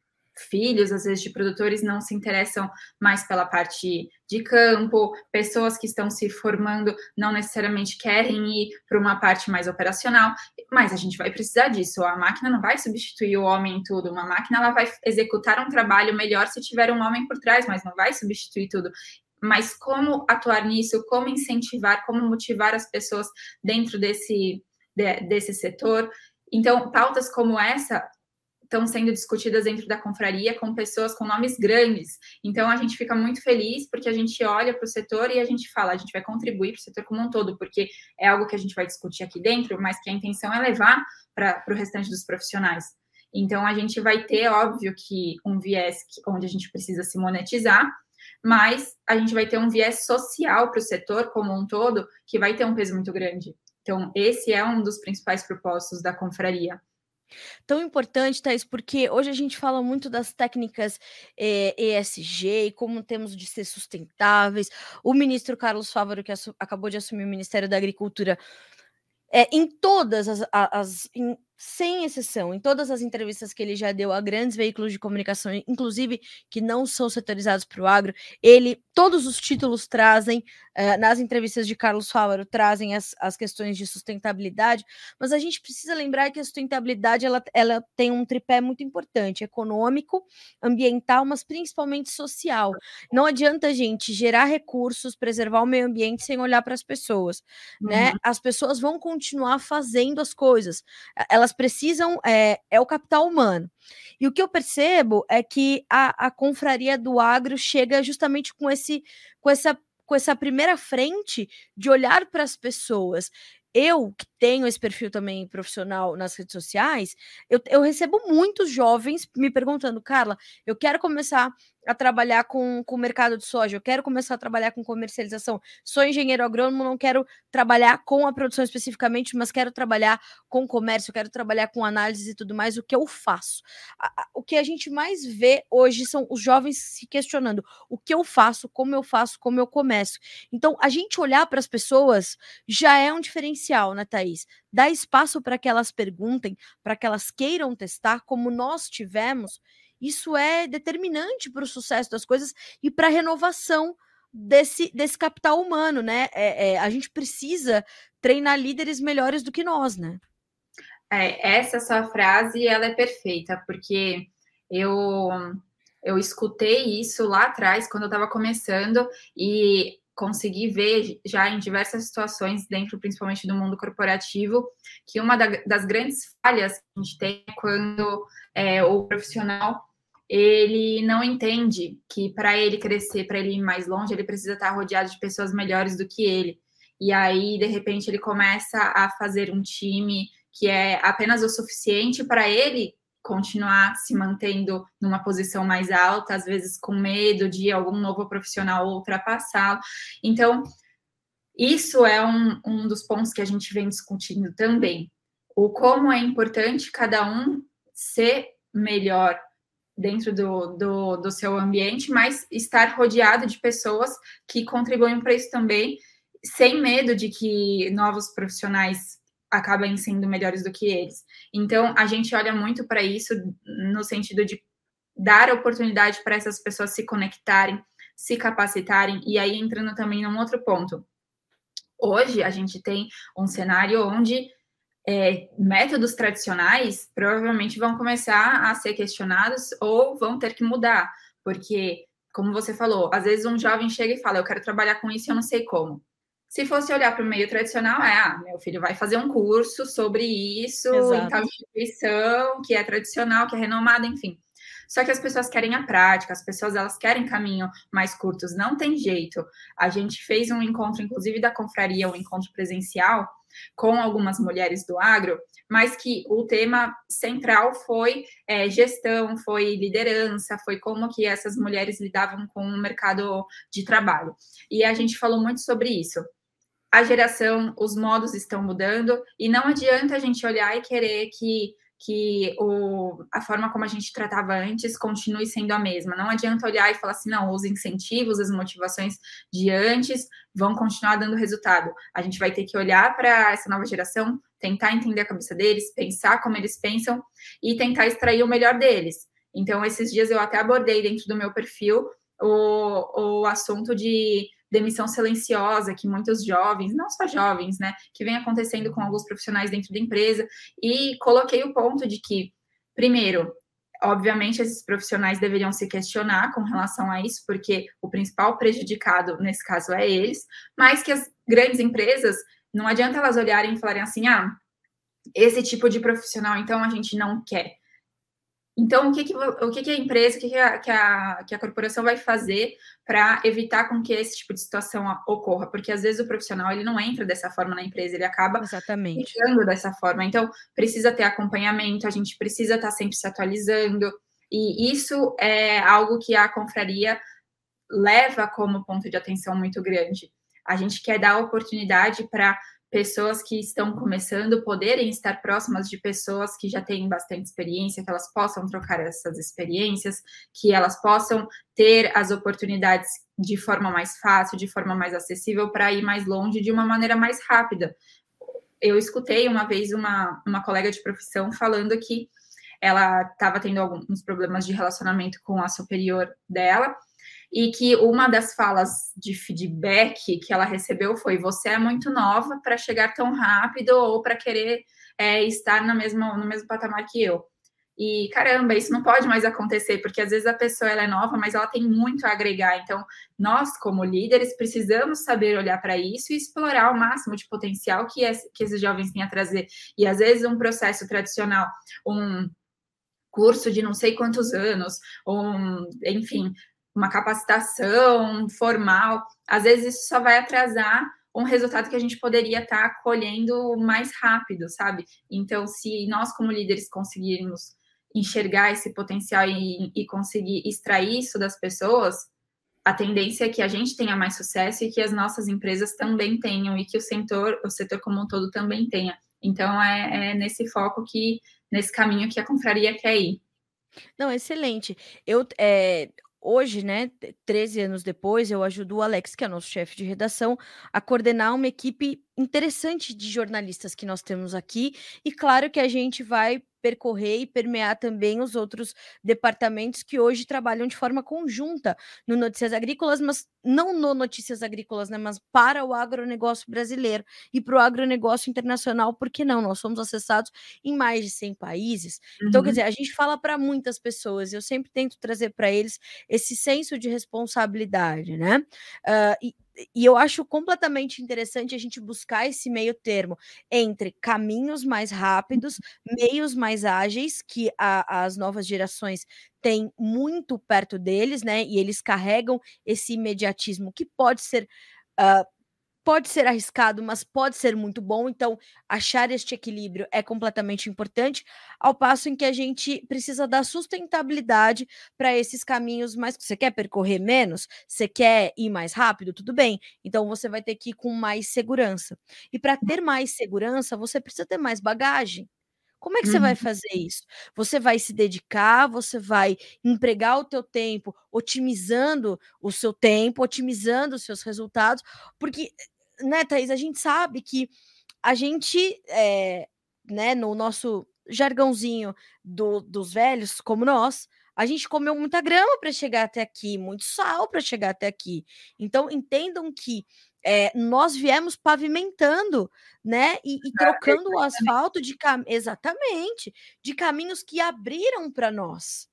filhos, às vezes, de produtores não se interessam mais pela parte de campo, pessoas que estão se formando não necessariamente querem ir para uma parte mais operacional, mas a gente vai precisar disso. A máquina não vai substituir o homem em tudo, uma máquina ela vai executar um trabalho melhor se tiver um homem por trás, mas não vai substituir tudo mas como atuar nisso, como incentivar, como motivar as pessoas dentro desse, de, desse setor. Então, pautas como essa estão sendo discutidas dentro da confraria com pessoas com nomes grandes. Então a gente fica muito feliz porque a gente olha para o setor e a gente fala, a gente vai contribuir para o setor como um todo, porque é algo que a gente vai discutir aqui dentro, mas que a intenção é levar para o restante dos profissionais. Então a gente vai ter, óbvio, que um viés onde a gente precisa se monetizar, mas a gente vai ter um viés social para o setor como um todo que vai ter um peso muito grande. Então, esse é um dos principais propósitos da confraria. Tão importante, Thais, porque hoje a gente fala muito das técnicas eh, ESG e como temos de ser sustentáveis. O ministro Carlos Fávaro, que acabou de assumir o Ministério da Agricultura, é, em todas as, as em, sem exceção, em todas as entrevistas que ele já deu a grandes veículos de comunicação, inclusive que não são setorizados para o agro, ele, todos os títulos trazem, uh, nas entrevistas de Carlos Fávaro, trazem as, as questões de sustentabilidade, mas a gente precisa lembrar que a sustentabilidade ela, ela tem um tripé muito importante, econômico, ambiental, mas principalmente social. Não adianta a gente gerar recursos, preservar o meio ambiente sem olhar para as pessoas, né? uhum. né? As pessoas vão continuar fazendo as coisas, elas elas precisam, é, é o capital humano. E o que eu percebo é que a, a confraria do agro chega justamente com, esse, com, essa, com essa primeira frente de olhar para as pessoas eu que tenho esse perfil também profissional nas redes sociais, eu, eu recebo muitos jovens me perguntando, Carla, eu quero começar a trabalhar com, com o mercado de soja, eu quero começar a trabalhar com comercialização. Sou engenheiro agrônomo, não quero trabalhar com a produção especificamente, mas quero trabalhar com comércio, quero trabalhar com análise e tudo mais. O que eu faço? o que a gente mais vê hoje são os jovens se questionando: o que eu faço, como eu faço, como eu começo. Então, a gente olhar para as pessoas já é um diferencial, né, Thaís? Dá espaço para que elas perguntem, para que elas queiram testar, como nós tivemos isso é determinante para o sucesso das coisas e para a renovação desse, desse capital humano, né? É, é, a gente precisa treinar líderes melhores do que nós, né? É, essa sua frase ela é perfeita, porque eu eu escutei isso lá atrás, quando eu estava começando, e consegui ver já em diversas situações, dentro principalmente do mundo corporativo, que uma das grandes falhas que a gente tem é quando é, o profissional ele não entende que para ele crescer, para ele ir mais longe, ele precisa estar rodeado de pessoas melhores do que ele. E aí, de repente, ele começa a fazer um time que é apenas o suficiente para ele continuar se mantendo numa posição mais alta, às vezes com medo de algum novo profissional ultrapassá-lo. Então, isso é um, um dos pontos que a gente vem discutindo também. O como é importante cada um ser melhor dentro do, do, do seu ambiente, mas estar rodeado de pessoas que contribuem para isso também, sem medo de que novos profissionais acabem sendo melhores do que eles. Então, a gente olha muito para isso no sentido de dar oportunidade para essas pessoas se conectarem, se capacitarem, e aí entrando também num outro ponto. Hoje, a gente tem um cenário onde é, métodos tradicionais provavelmente vão começar a ser questionados ou vão ter que mudar, porque, como você falou, às vezes um jovem chega e fala: Eu quero trabalhar com isso eu não sei como. Se fosse olhar para o meio tradicional, é: ah, meu filho vai fazer um curso sobre isso Exato. em tal instituição que é tradicional, que é renomada, enfim. Só que as pessoas querem a prática, as pessoas elas querem caminho mais curtos, não tem jeito. A gente fez um encontro, inclusive da confraria, um encontro presencial, com algumas mulheres do agro, mas que o tema central foi é, gestão, foi liderança, foi como que essas mulheres lidavam com o mercado de trabalho. E a gente falou muito sobre isso. A geração, os modos estão mudando, e não adianta a gente olhar e querer que que o, a forma como a gente tratava antes continue sendo a mesma. Não adianta olhar e falar assim, não, os incentivos, as motivações de antes vão continuar dando resultado. A gente vai ter que olhar para essa nova geração, tentar entender a cabeça deles, pensar como eles pensam e tentar extrair o melhor deles. Então, esses dias eu até abordei dentro do meu perfil o, o assunto de demissão silenciosa que muitos jovens, não só jovens, né, que vem acontecendo com alguns profissionais dentro da empresa, e coloquei o ponto de que, primeiro, obviamente esses profissionais deveriam se questionar com relação a isso, porque o principal prejudicado nesse caso é eles, mas que as grandes empresas não adianta elas olharem e falarem assim, ah, esse tipo de profissional, então a gente não quer. Então, o que, que, o que, que a empresa, o que, que, a, que, a, que a corporação vai fazer para evitar com que esse tipo de situação ocorra? Porque às vezes o profissional ele não entra dessa forma na empresa, ele acaba Exatamente. entrando dessa forma. Então, precisa ter acompanhamento, a gente precisa estar tá sempre se atualizando. E isso é algo que a confraria leva como ponto de atenção muito grande. A gente quer dar oportunidade para pessoas que estão começando poderem estar próximas de pessoas que já têm bastante experiência, que elas possam trocar essas experiências, que elas possam ter as oportunidades de forma mais fácil, de forma mais acessível, para ir mais longe de uma maneira mais rápida. Eu escutei uma vez uma, uma colega de profissão falando que ela estava tendo alguns problemas de relacionamento com a superior dela e que uma das falas de feedback que ela recebeu foi: você é muito nova para chegar tão rápido ou para querer é, estar no mesmo, no mesmo patamar que eu. E caramba, isso não pode mais acontecer, porque às vezes a pessoa ela é nova, mas ela tem muito a agregar. Então, nós, como líderes, precisamos saber olhar para isso e explorar o máximo de potencial que, que esses jovens têm a trazer. E às vezes um processo tradicional, um curso de não sei quantos anos, um, enfim, uma capacitação formal, às vezes isso só vai atrasar um resultado que a gente poderia estar tá colhendo mais rápido, sabe? Então, se nós, como líderes, conseguirmos enxergar esse potencial e, e conseguir extrair isso das pessoas, a tendência é que a gente tenha mais sucesso e que as nossas empresas também tenham e que o setor, o setor como um todo também tenha. Então, é, é nesse foco que, nesse caminho que a confraria quer ir. Não, excelente. Eu, é, hoje, né, 13 anos depois, eu ajudo o Alex, que é nosso chefe de redação, a coordenar uma equipe interessante de jornalistas que nós temos aqui. E claro que a gente vai percorrer e permear também os outros departamentos que hoje trabalham de forma conjunta no Notícias Agrícolas, mas não no Notícias Agrícolas, né, mas para o agronegócio brasileiro e para o agronegócio internacional, porque não? Nós somos acessados em mais de 100 países. Uhum. Então, quer uhum. dizer, a gente fala para muitas pessoas, eu sempre tento trazer para eles esse senso de responsabilidade, né? Uh, e e eu acho completamente interessante a gente buscar esse meio termo entre caminhos mais rápidos, meios mais ágeis, que a, as novas gerações têm muito perto deles, né? E eles carregam esse imediatismo que pode ser. Uh, pode ser arriscado, mas pode ser muito bom. Então, achar este equilíbrio é completamente importante, ao passo em que a gente precisa dar sustentabilidade para esses caminhos mais. Você quer percorrer menos? Você quer ir mais rápido? Tudo bem. Então, você vai ter que ir com mais segurança. E para ter mais segurança, você precisa ter mais bagagem. Como é que você vai uhum. fazer isso? Você vai se dedicar, você vai empregar o teu tempo, otimizando o seu tempo, otimizando os seus resultados, porque, né, Thaís, a gente sabe que a gente, é, né, no nosso jargãozinho do, dos velhos, como nós, a gente comeu muita grama para chegar até aqui, muito sal para chegar até aqui. Então, entendam que é, nós viemos pavimentando, né, e, e trocando o asfalto de cam... exatamente de caminhos que abriram para nós.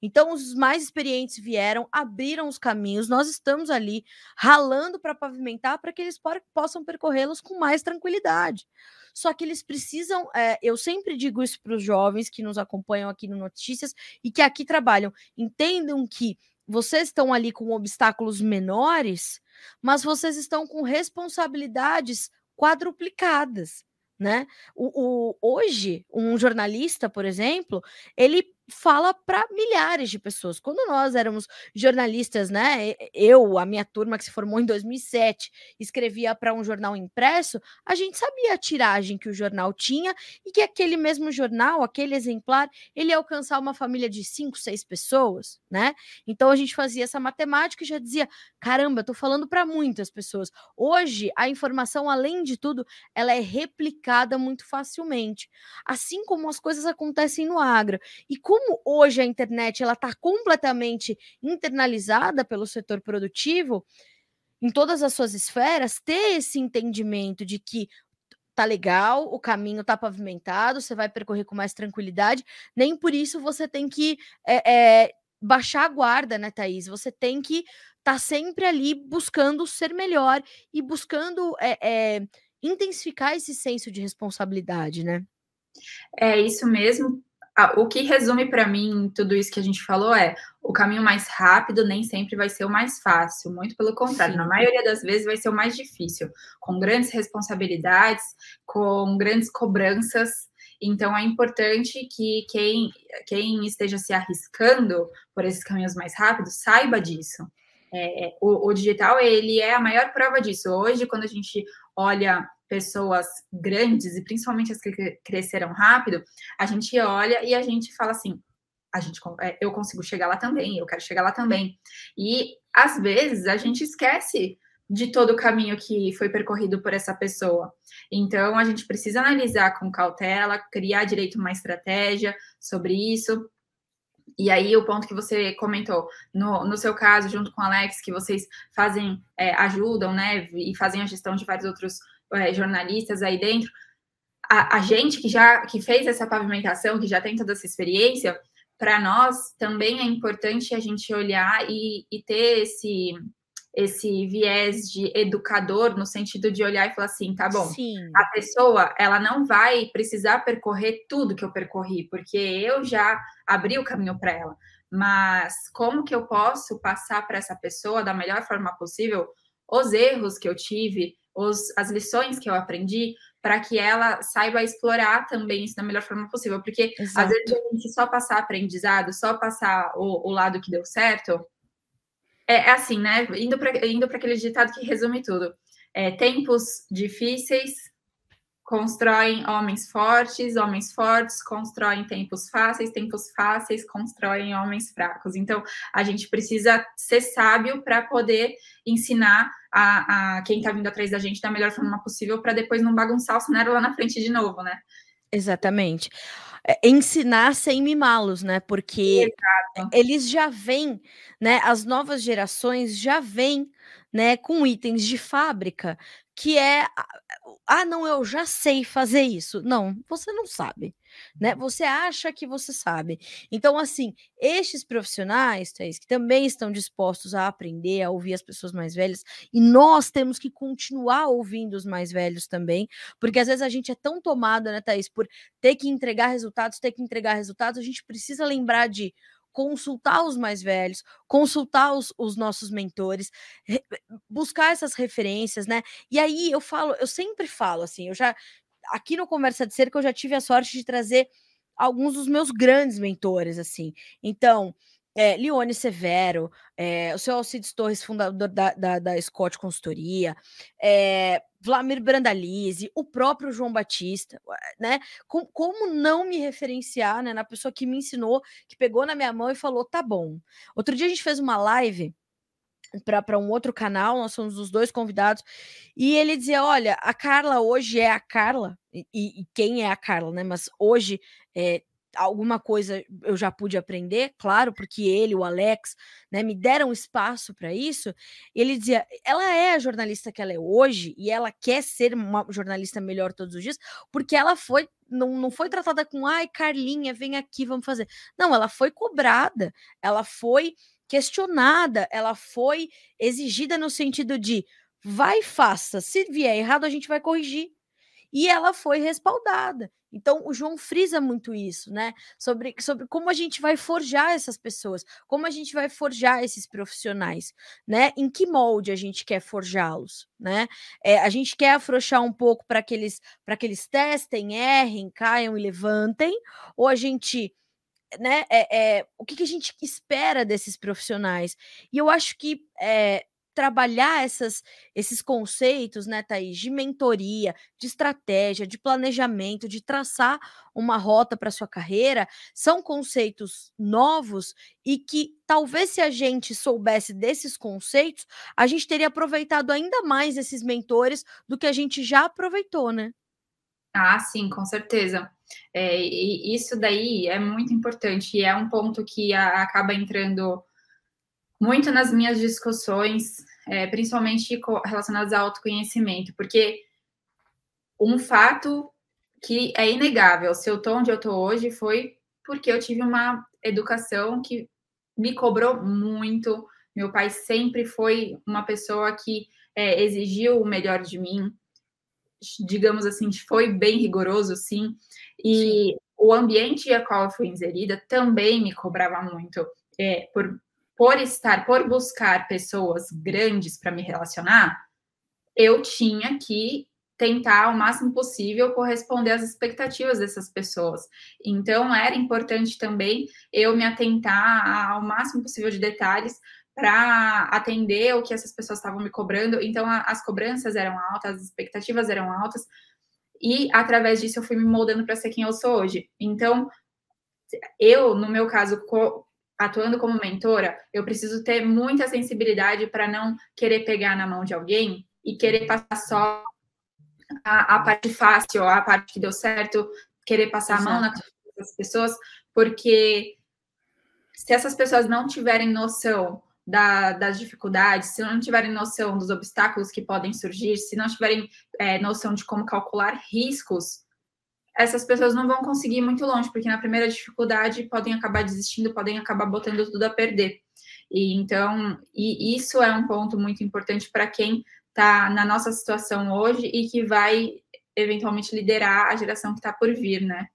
Então, os mais experientes vieram, abriram os caminhos, nós estamos ali ralando para pavimentar para que eles possam percorrê-los com mais tranquilidade. Só que eles precisam, é, eu sempre digo isso para os jovens que nos acompanham aqui no Notícias e que aqui trabalham, entendam que vocês estão ali com obstáculos menores, mas vocês estão com responsabilidades quadruplicadas, né? O, o, hoje, um jornalista, por exemplo, ele fala para milhares de pessoas. Quando nós éramos jornalistas, né? Eu, a minha turma que se formou em 2007, escrevia para um jornal impresso, a gente sabia a tiragem que o jornal tinha e que aquele mesmo jornal, aquele exemplar, ele ia alcançar uma família de cinco, seis pessoas, né? Então a gente fazia essa matemática e já dizia: caramba, eu tô falando para muitas pessoas. Hoje, a informação, além de tudo, ela é replicada muito facilmente, assim como as coisas acontecem no agro. E como hoje a internet ela está completamente internalizada pelo setor produtivo, em todas as suas esferas, ter esse entendimento de que tá legal, o caminho tá pavimentado, você vai percorrer com mais tranquilidade, nem por isso você tem que é, é, baixar a guarda, né, Thaís? Você tem que estar tá sempre ali buscando ser melhor e buscando é, intensificar esse senso de responsabilidade, né? É isso mesmo, o que resume para mim tudo isso que a gente falou é o caminho mais rápido nem sempre vai ser o mais fácil, muito pelo contrário, Sim. na maioria das vezes vai ser o mais difícil, com grandes responsabilidades, com grandes cobranças. Então é importante que quem, quem esteja se arriscando por esses caminhos mais rápidos saiba disso. É, o, o digital ele é a maior prova disso. Hoje, quando a gente olha pessoas grandes, e principalmente as que cresceram rápido, a gente olha e a gente fala assim: a gente, é, eu consigo chegar lá também, eu quero chegar lá também. E às vezes a gente esquece de todo o caminho que foi percorrido por essa pessoa. Então a gente precisa analisar com cautela, criar direito uma estratégia sobre isso. E aí, o ponto que você comentou, no, no seu caso, junto com o Alex, que vocês fazem, é, ajudam, né, e fazem a gestão de vários outros é, jornalistas aí dentro, a, a, gente que já que fez essa pavimentação, que já tem toda essa experiência, para nós também é importante a gente olhar e, e ter esse esse viés de educador no sentido de olhar e falar assim, tá bom, Sim. a pessoa ela não vai precisar percorrer tudo que eu percorri, porque eu já abri o caminho para ela. Mas como que eu posso passar para essa pessoa da melhor forma possível os erros que eu tive, os, as lições que eu aprendi, para que ela saiba explorar também isso da melhor forma possível. Porque Exato. às vezes a gente só passar aprendizado, só passar o, o lado que deu certo, é, é assim, né? Indo para indo aquele ditado que resume tudo. É, tempos difíceis constroem homens fortes, homens fortes constroem tempos fáceis, tempos fáceis constroem homens fracos. Então, a gente precisa ser sábio para poder ensinar a, a quem está vindo atrás da gente da melhor forma possível, para depois não bagunçar o cenário lá na frente de novo, né? Exatamente. É, ensinar sem mimá-los, né? Porque Exato. eles já vêm, né? As novas gerações já vêm, né? Com itens de fábrica que é ah, não, eu já sei fazer isso. Não, você não sabe. né? Você acha que você sabe. Então, assim, estes profissionais, Thaís, que também estão dispostos a aprender, a ouvir as pessoas mais velhas, e nós temos que continuar ouvindo os mais velhos também, porque às vezes a gente é tão tomado, né, Thaís, por ter que entregar resultados, ter que entregar resultados, a gente precisa lembrar de consultar os mais velhos, consultar os, os nossos mentores, re, buscar essas referências, né? E aí eu falo, eu sempre falo assim, eu já aqui no Conversa de Cerca eu já tive a sorte de trazer alguns dos meus grandes mentores, assim. Então, é, Leone Severo, é, o seu Alcides Torres, fundador da, da, da Scott Consultoria, é, Vladimir Brandalize, o próprio João Batista, né? Com, como não me referenciar né, na pessoa que me ensinou, que pegou na minha mão e falou: tá bom. Outro dia a gente fez uma live para um outro canal, nós somos os dois convidados, e ele dizia: Olha, a Carla hoje é a Carla, e, e quem é a Carla, né? Mas hoje é, alguma coisa eu já pude aprender, claro, porque ele, o Alex, né, me deram espaço para isso. ele dizia: ela é a jornalista que ela é hoje e ela quer ser uma jornalista melhor todos os dias, porque ela foi não, não foi tratada com ai, Carlinha, vem aqui, vamos fazer. Não, ela foi cobrada, ela foi questionada, ela foi exigida no sentido de vai faça, se vier errado a gente vai corrigir. E ela foi respaldada. Então, o João frisa muito isso, né? Sobre, sobre como a gente vai forjar essas pessoas, como a gente vai forjar esses profissionais, né? Em que molde a gente quer forjá-los, né? É, a gente quer afrouxar um pouco para que, eles, que eles testem, errem, caiam e levantem, ou a gente né, é, é, o que, que, a gente espera desses profissionais. E eu acho que é, trabalhar essas, esses conceitos, né, Thaís, de mentoria, de estratégia, de planejamento, de traçar uma rota para sua carreira, são conceitos novos e que talvez se a gente soubesse desses conceitos, a gente teria aproveitado ainda mais esses mentores do que a gente já aproveitou, né? Ah, sim, com certeza. É, isso daí é muito importante e é um ponto que a, acaba entrando muito nas minhas discussões, é, principalmente relacionadas ao autoconhecimento, porque um fato que é inegável, se eu estou onde eu estou hoje foi porque eu tive uma educação que me cobrou muito. Meu pai sempre foi uma pessoa que é, exigiu o melhor de mim, digamos assim, foi bem rigoroso, sim. E sim. o ambiente a qual eu fui inserida também me cobrava muito. É, por, por estar, por buscar pessoas grandes para me relacionar, eu tinha que tentar o máximo possível corresponder às expectativas dessas pessoas. Então, era importante também eu me atentar ao máximo possível de detalhes para atender o que essas pessoas estavam me cobrando. Então, a, as cobranças eram altas, as expectativas eram altas, e através disso eu fui me moldando para ser quem eu sou hoje. Então, eu, no meu caso, atuando como mentora, eu preciso ter muita sensibilidade para não querer pegar na mão de alguém e querer passar só a, a parte fácil, a parte que deu certo, querer passar Exato. a mão nas pessoas, porque se essas pessoas não tiverem noção da, das dificuldades, se não tiverem noção dos obstáculos que podem surgir, se não tiverem é, noção de como calcular riscos, essas pessoas não vão conseguir ir muito longe, porque na primeira dificuldade podem acabar desistindo, podem acabar botando tudo a perder. E então, e isso é um ponto muito importante para quem está na nossa situação hoje e que vai eventualmente liderar a geração que está por vir, né?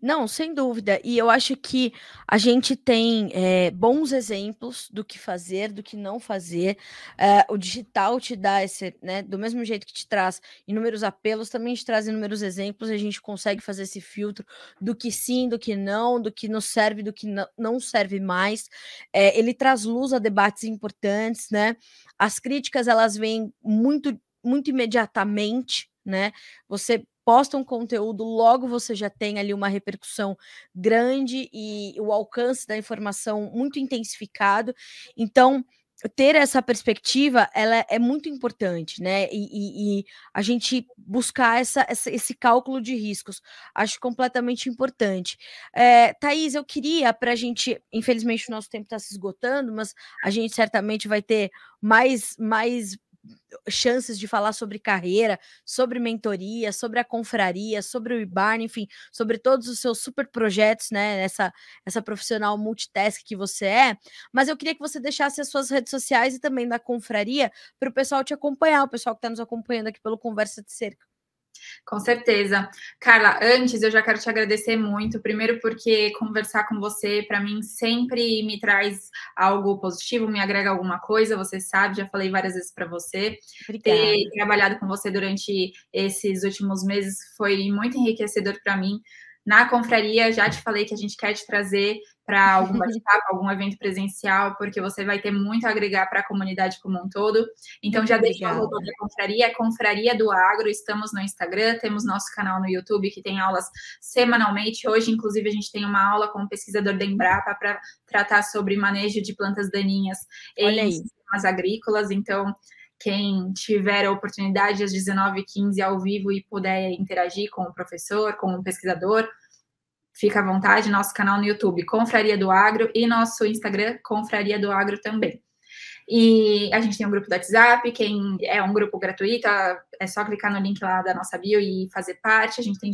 Não, sem dúvida. E eu acho que a gente tem é, bons exemplos do que fazer, do que não fazer. É, o digital te dá esse, né? Do mesmo jeito que te traz inúmeros apelos, também te traz inúmeros exemplos. A gente consegue fazer esse filtro do que sim, do que não, do que nos serve, do que não serve mais. É, ele traz luz a debates importantes, né? As críticas elas vêm muito, muito imediatamente, né? Você posta um conteúdo, logo você já tem ali uma repercussão grande e o alcance da informação muito intensificado. Então, ter essa perspectiva ela é muito importante, né? E, e, e a gente buscar essa, essa, esse cálculo de riscos, acho completamente importante. É, Thaís, eu queria para a gente, infelizmente o nosso tempo está se esgotando, mas a gente certamente vai ter mais, mais chances de falar sobre carreira, sobre mentoria, sobre a confraria, sobre o IBARN, enfim, sobre todos os seus super projetos, né? Essa, essa profissional multitask que você é. Mas eu queria que você deixasse as suas redes sociais e também da confraria para o pessoal te acompanhar, o pessoal que está nos acompanhando aqui pelo Conversa de Cerca. Com certeza. Carla, antes eu já quero te agradecer muito. Primeiro, porque conversar com você, para mim, sempre me traz algo positivo, me agrega alguma coisa. Você sabe, já falei várias vezes para você. Obrigada. Ter trabalhado com você durante esses últimos meses foi muito enriquecedor para mim. Na confraria, já te falei que a gente quer te trazer para algum bate-papo, algum evento presencial, porque você vai ter muito a agregar para a comunidade como um todo. Então, já deixa o logo da confraria, é Confraria do Agro, estamos no Instagram, temos nosso canal no YouTube que tem aulas semanalmente. Hoje, inclusive, a gente tem uma aula com o um pesquisador da Embrapa para tratar sobre manejo de plantas daninhas Olha em aí. sistemas agrícolas. Então, quem tiver a oportunidade às 19h15 ao vivo e puder interagir com o professor, com o pesquisador, fica à vontade. Nosso canal no YouTube, Confraria do Agro, e nosso Instagram, Confraria do Agro também. E a gente tem um grupo do WhatsApp, quem é um grupo gratuito, é só clicar no link lá da nossa bio e fazer parte. A gente tem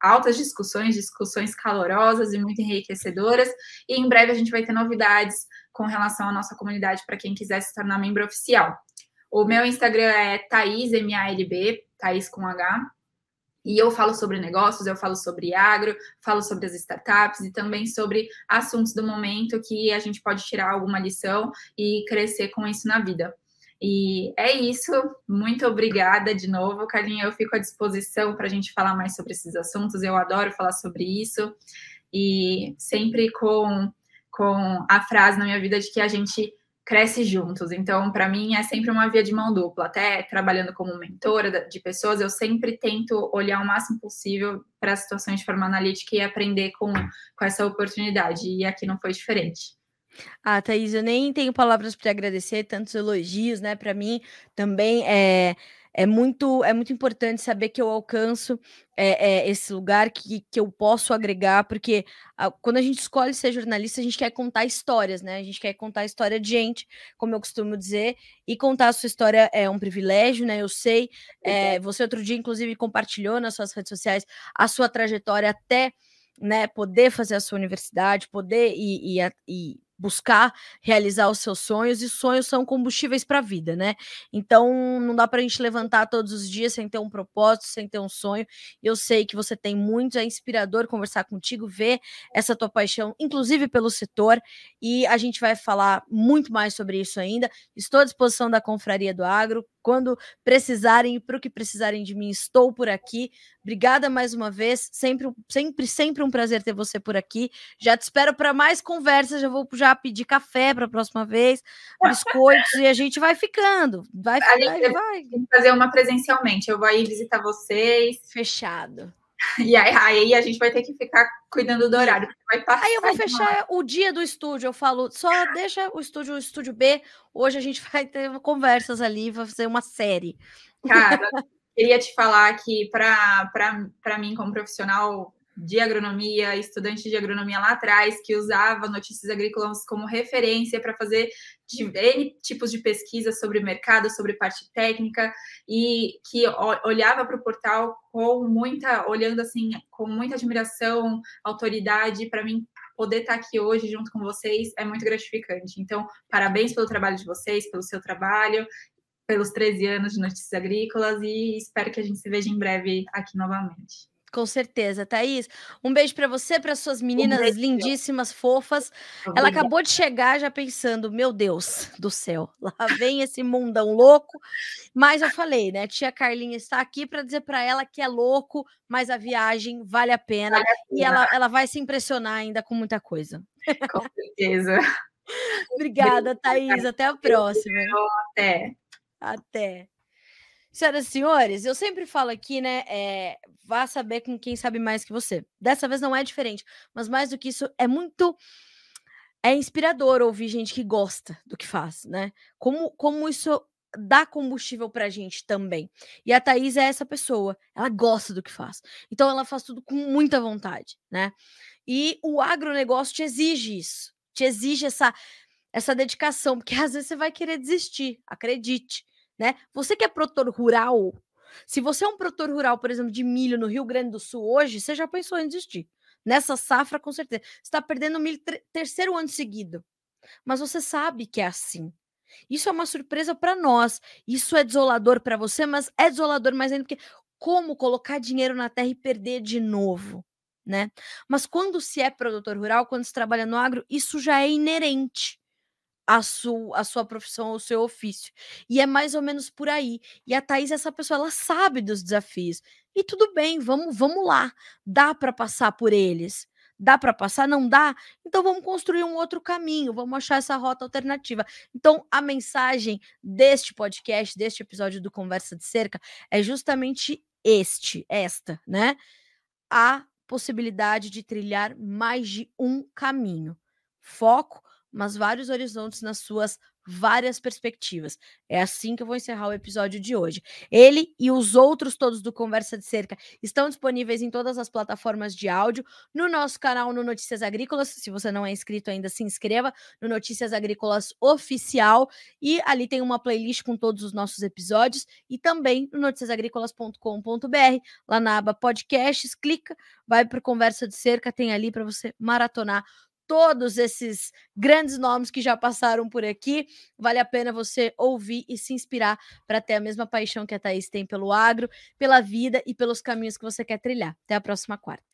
altas discussões, discussões calorosas e muito enriquecedoras. E em breve a gente vai ter novidades com relação à nossa comunidade para quem quiser se tornar membro oficial. O meu Instagram é Thaís, M-A-L-B, Thaís com H. E eu falo sobre negócios, eu falo sobre agro, falo sobre as startups e também sobre assuntos do momento que a gente pode tirar alguma lição e crescer com isso na vida. E é isso. Muito obrigada de novo, Carlinha. Eu fico à disposição para a gente falar mais sobre esses assuntos. Eu adoro falar sobre isso. E sempre com, com a frase na minha vida de que a gente cresce juntos. Então, para mim, é sempre uma via de mão dupla. Até trabalhando como mentora de pessoas, eu sempre tento olhar o máximo possível para as situações de forma analítica e aprender com, com essa oportunidade. E aqui não foi diferente. Ah, Thaís, eu nem tenho palavras para agradecer, tantos elogios, né? Para mim também é é muito, é muito importante saber que eu alcanço é, é, esse lugar que, que eu posso agregar, porque a, quando a gente escolhe ser jornalista, a gente quer contar histórias, né? A gente quer contar a história de gente, como eu costumo dizer, e contar a sua história é um privilégio, né? Eu sei. É, você outro dia, inclusive, compartilhou nas suas redes sociais a sua trajetória até né, poder fazer a sua universidade, poder e, e, e buscar realizar os seus sonhos e sonhos são combustíveis para a vida, né? Então não dá para a gente levantar todos os dias sem ter um propósito, sem ter um sonho. Eu sei que você tem muito, é inspirador conversar contigo, ver essa tua paixão, inclusive pelo setor, e a gente vai falar muito mais sobre isso ainda. Estou à disposição da Confraria do Agro. Quando precisarem e para o que precisarem de mim, estou por aqui. Obrigada mais uma vez. Sempre, sempre, sempre um prazer ter você por aqui. Já te espero para mais conversas. Já vou já pedir café para a próxima vez, biscoitos e a gente vai ficando. Vai, a vai, vai. fazer uma presencialmente. Eu vou aí visitar vocês. Fechado. E aí, aí, a gente vai ter que ficar cuidando do horário. Vai passar aí eu vou fechar o dia do estúdio. Eu falo, só deixa o estúdio, o estúdio B. Hoje a gente vai ter conversas ali, vai fazer uma série. Cara, queria te falar que para mim, como profissional, de agronomia, estudante de agronomia lá atrás, que usava notícias agrícolas como referência para fazer N tipos de pesquisa sobre mercado, sobre parte técnica, e que olhava para o portal com muita, olhando assim, com muita admiração, autoridade, para mim poder estar tá aqui hoje junto com vocês é muito gratificante. Então, parabéns pelo trabalho de vocês, pelo seu trabalho, pelos 13 anos de notícias agrícolas e espero que a gente se veja em breve aqui novamente. Com certeza, Thaís. Um beijo para você, para suas meninas um lindíssimas, fofas. Ela acabou de chegar já pensando, meu Deus do céu, lá vem esse mundão louco. Mas eu falei, né? Tia Carlinha está aqui para dizer para ela que é louco, mas a viagem vale a pena, vale a pena. e ela, ela vai se impressionar ainda com muita coisa. Com certeza. Obrigada, Thaís. Até a próxima. Até. Até. Senhoras e senhores, eu sempre falo aqui, né? É, vá saber com quem sabe mais que você. Dessa vez não é diferente, mas mais do que isso, é muito. É inspirador ouvir gente que gosta do que faz, né? Como, como isso dá combustível pra gente também. E a Thaís é essa pessoa, ela gosta do que faz. Então ela faz tudo com muita vontade, né? E o agronegócio te exige isso, te exige essa, essa dedicação, porque às vezes você vai querer desistir, acredite né? Você que é produtor rural, se você é um produtor rural, por exemplo, de milho no Rio Grande do Sul hoje, você já pensou em desistir. Nessa safra, com certeza. Você está perdendo milho terceiro ano seguido. Mas você sabe que é assim. Isso é uma surpresa para nós. Isso é desolador para você, mas é desolador mais ainda porque como colocar dinheiro na terra e perder de novo, né? Mas quando se é produtor rural, quando se trabalha no agro, isso já é inerente a sua, a sua profissão, o seu ofício. E é mais ou menos por aí. E a Thaís, essa pessoa, ela sabe dos desafios. E tudo bem, vamos, vamos lá. Dá para passar por eles. Dá para passar? Não dá? Então vamos construir um outro caminho, vamos achar essa rota alternativa. Então a mensagem deste podcast, deste episódio do Conversa de Cerca, é justamente este, esta, né? A possibilidade de trilhar mais de um caminho. Foco, mas vários horizontes nas suas várias perspectivas. É assim que eu vou encerrar o episódio de hoje. Ele e os outros todos do Conversa de Cerca estão disponíveis em todas as plataformas de áudio, no nosso canal no Notícias Agrícolas. Se você não é inscrito ainda, se inscreva no Notícias Agrícolas Oficial e ali tem uma playlist com todos os nossos episódios e também no noticiasagricolas.com.br, lá na aba podcasts, clica, vai para Conversa de Cerca, tem ali para você maratonar todos esses grandes nomes que já passaram por aqui. Vale a pena você ouvir e se inspirar para ter a mesma paixão que a Thaís tem pelo agro, pela vida e pelos caminhos que você quer trilhar. Até a próxima quarta.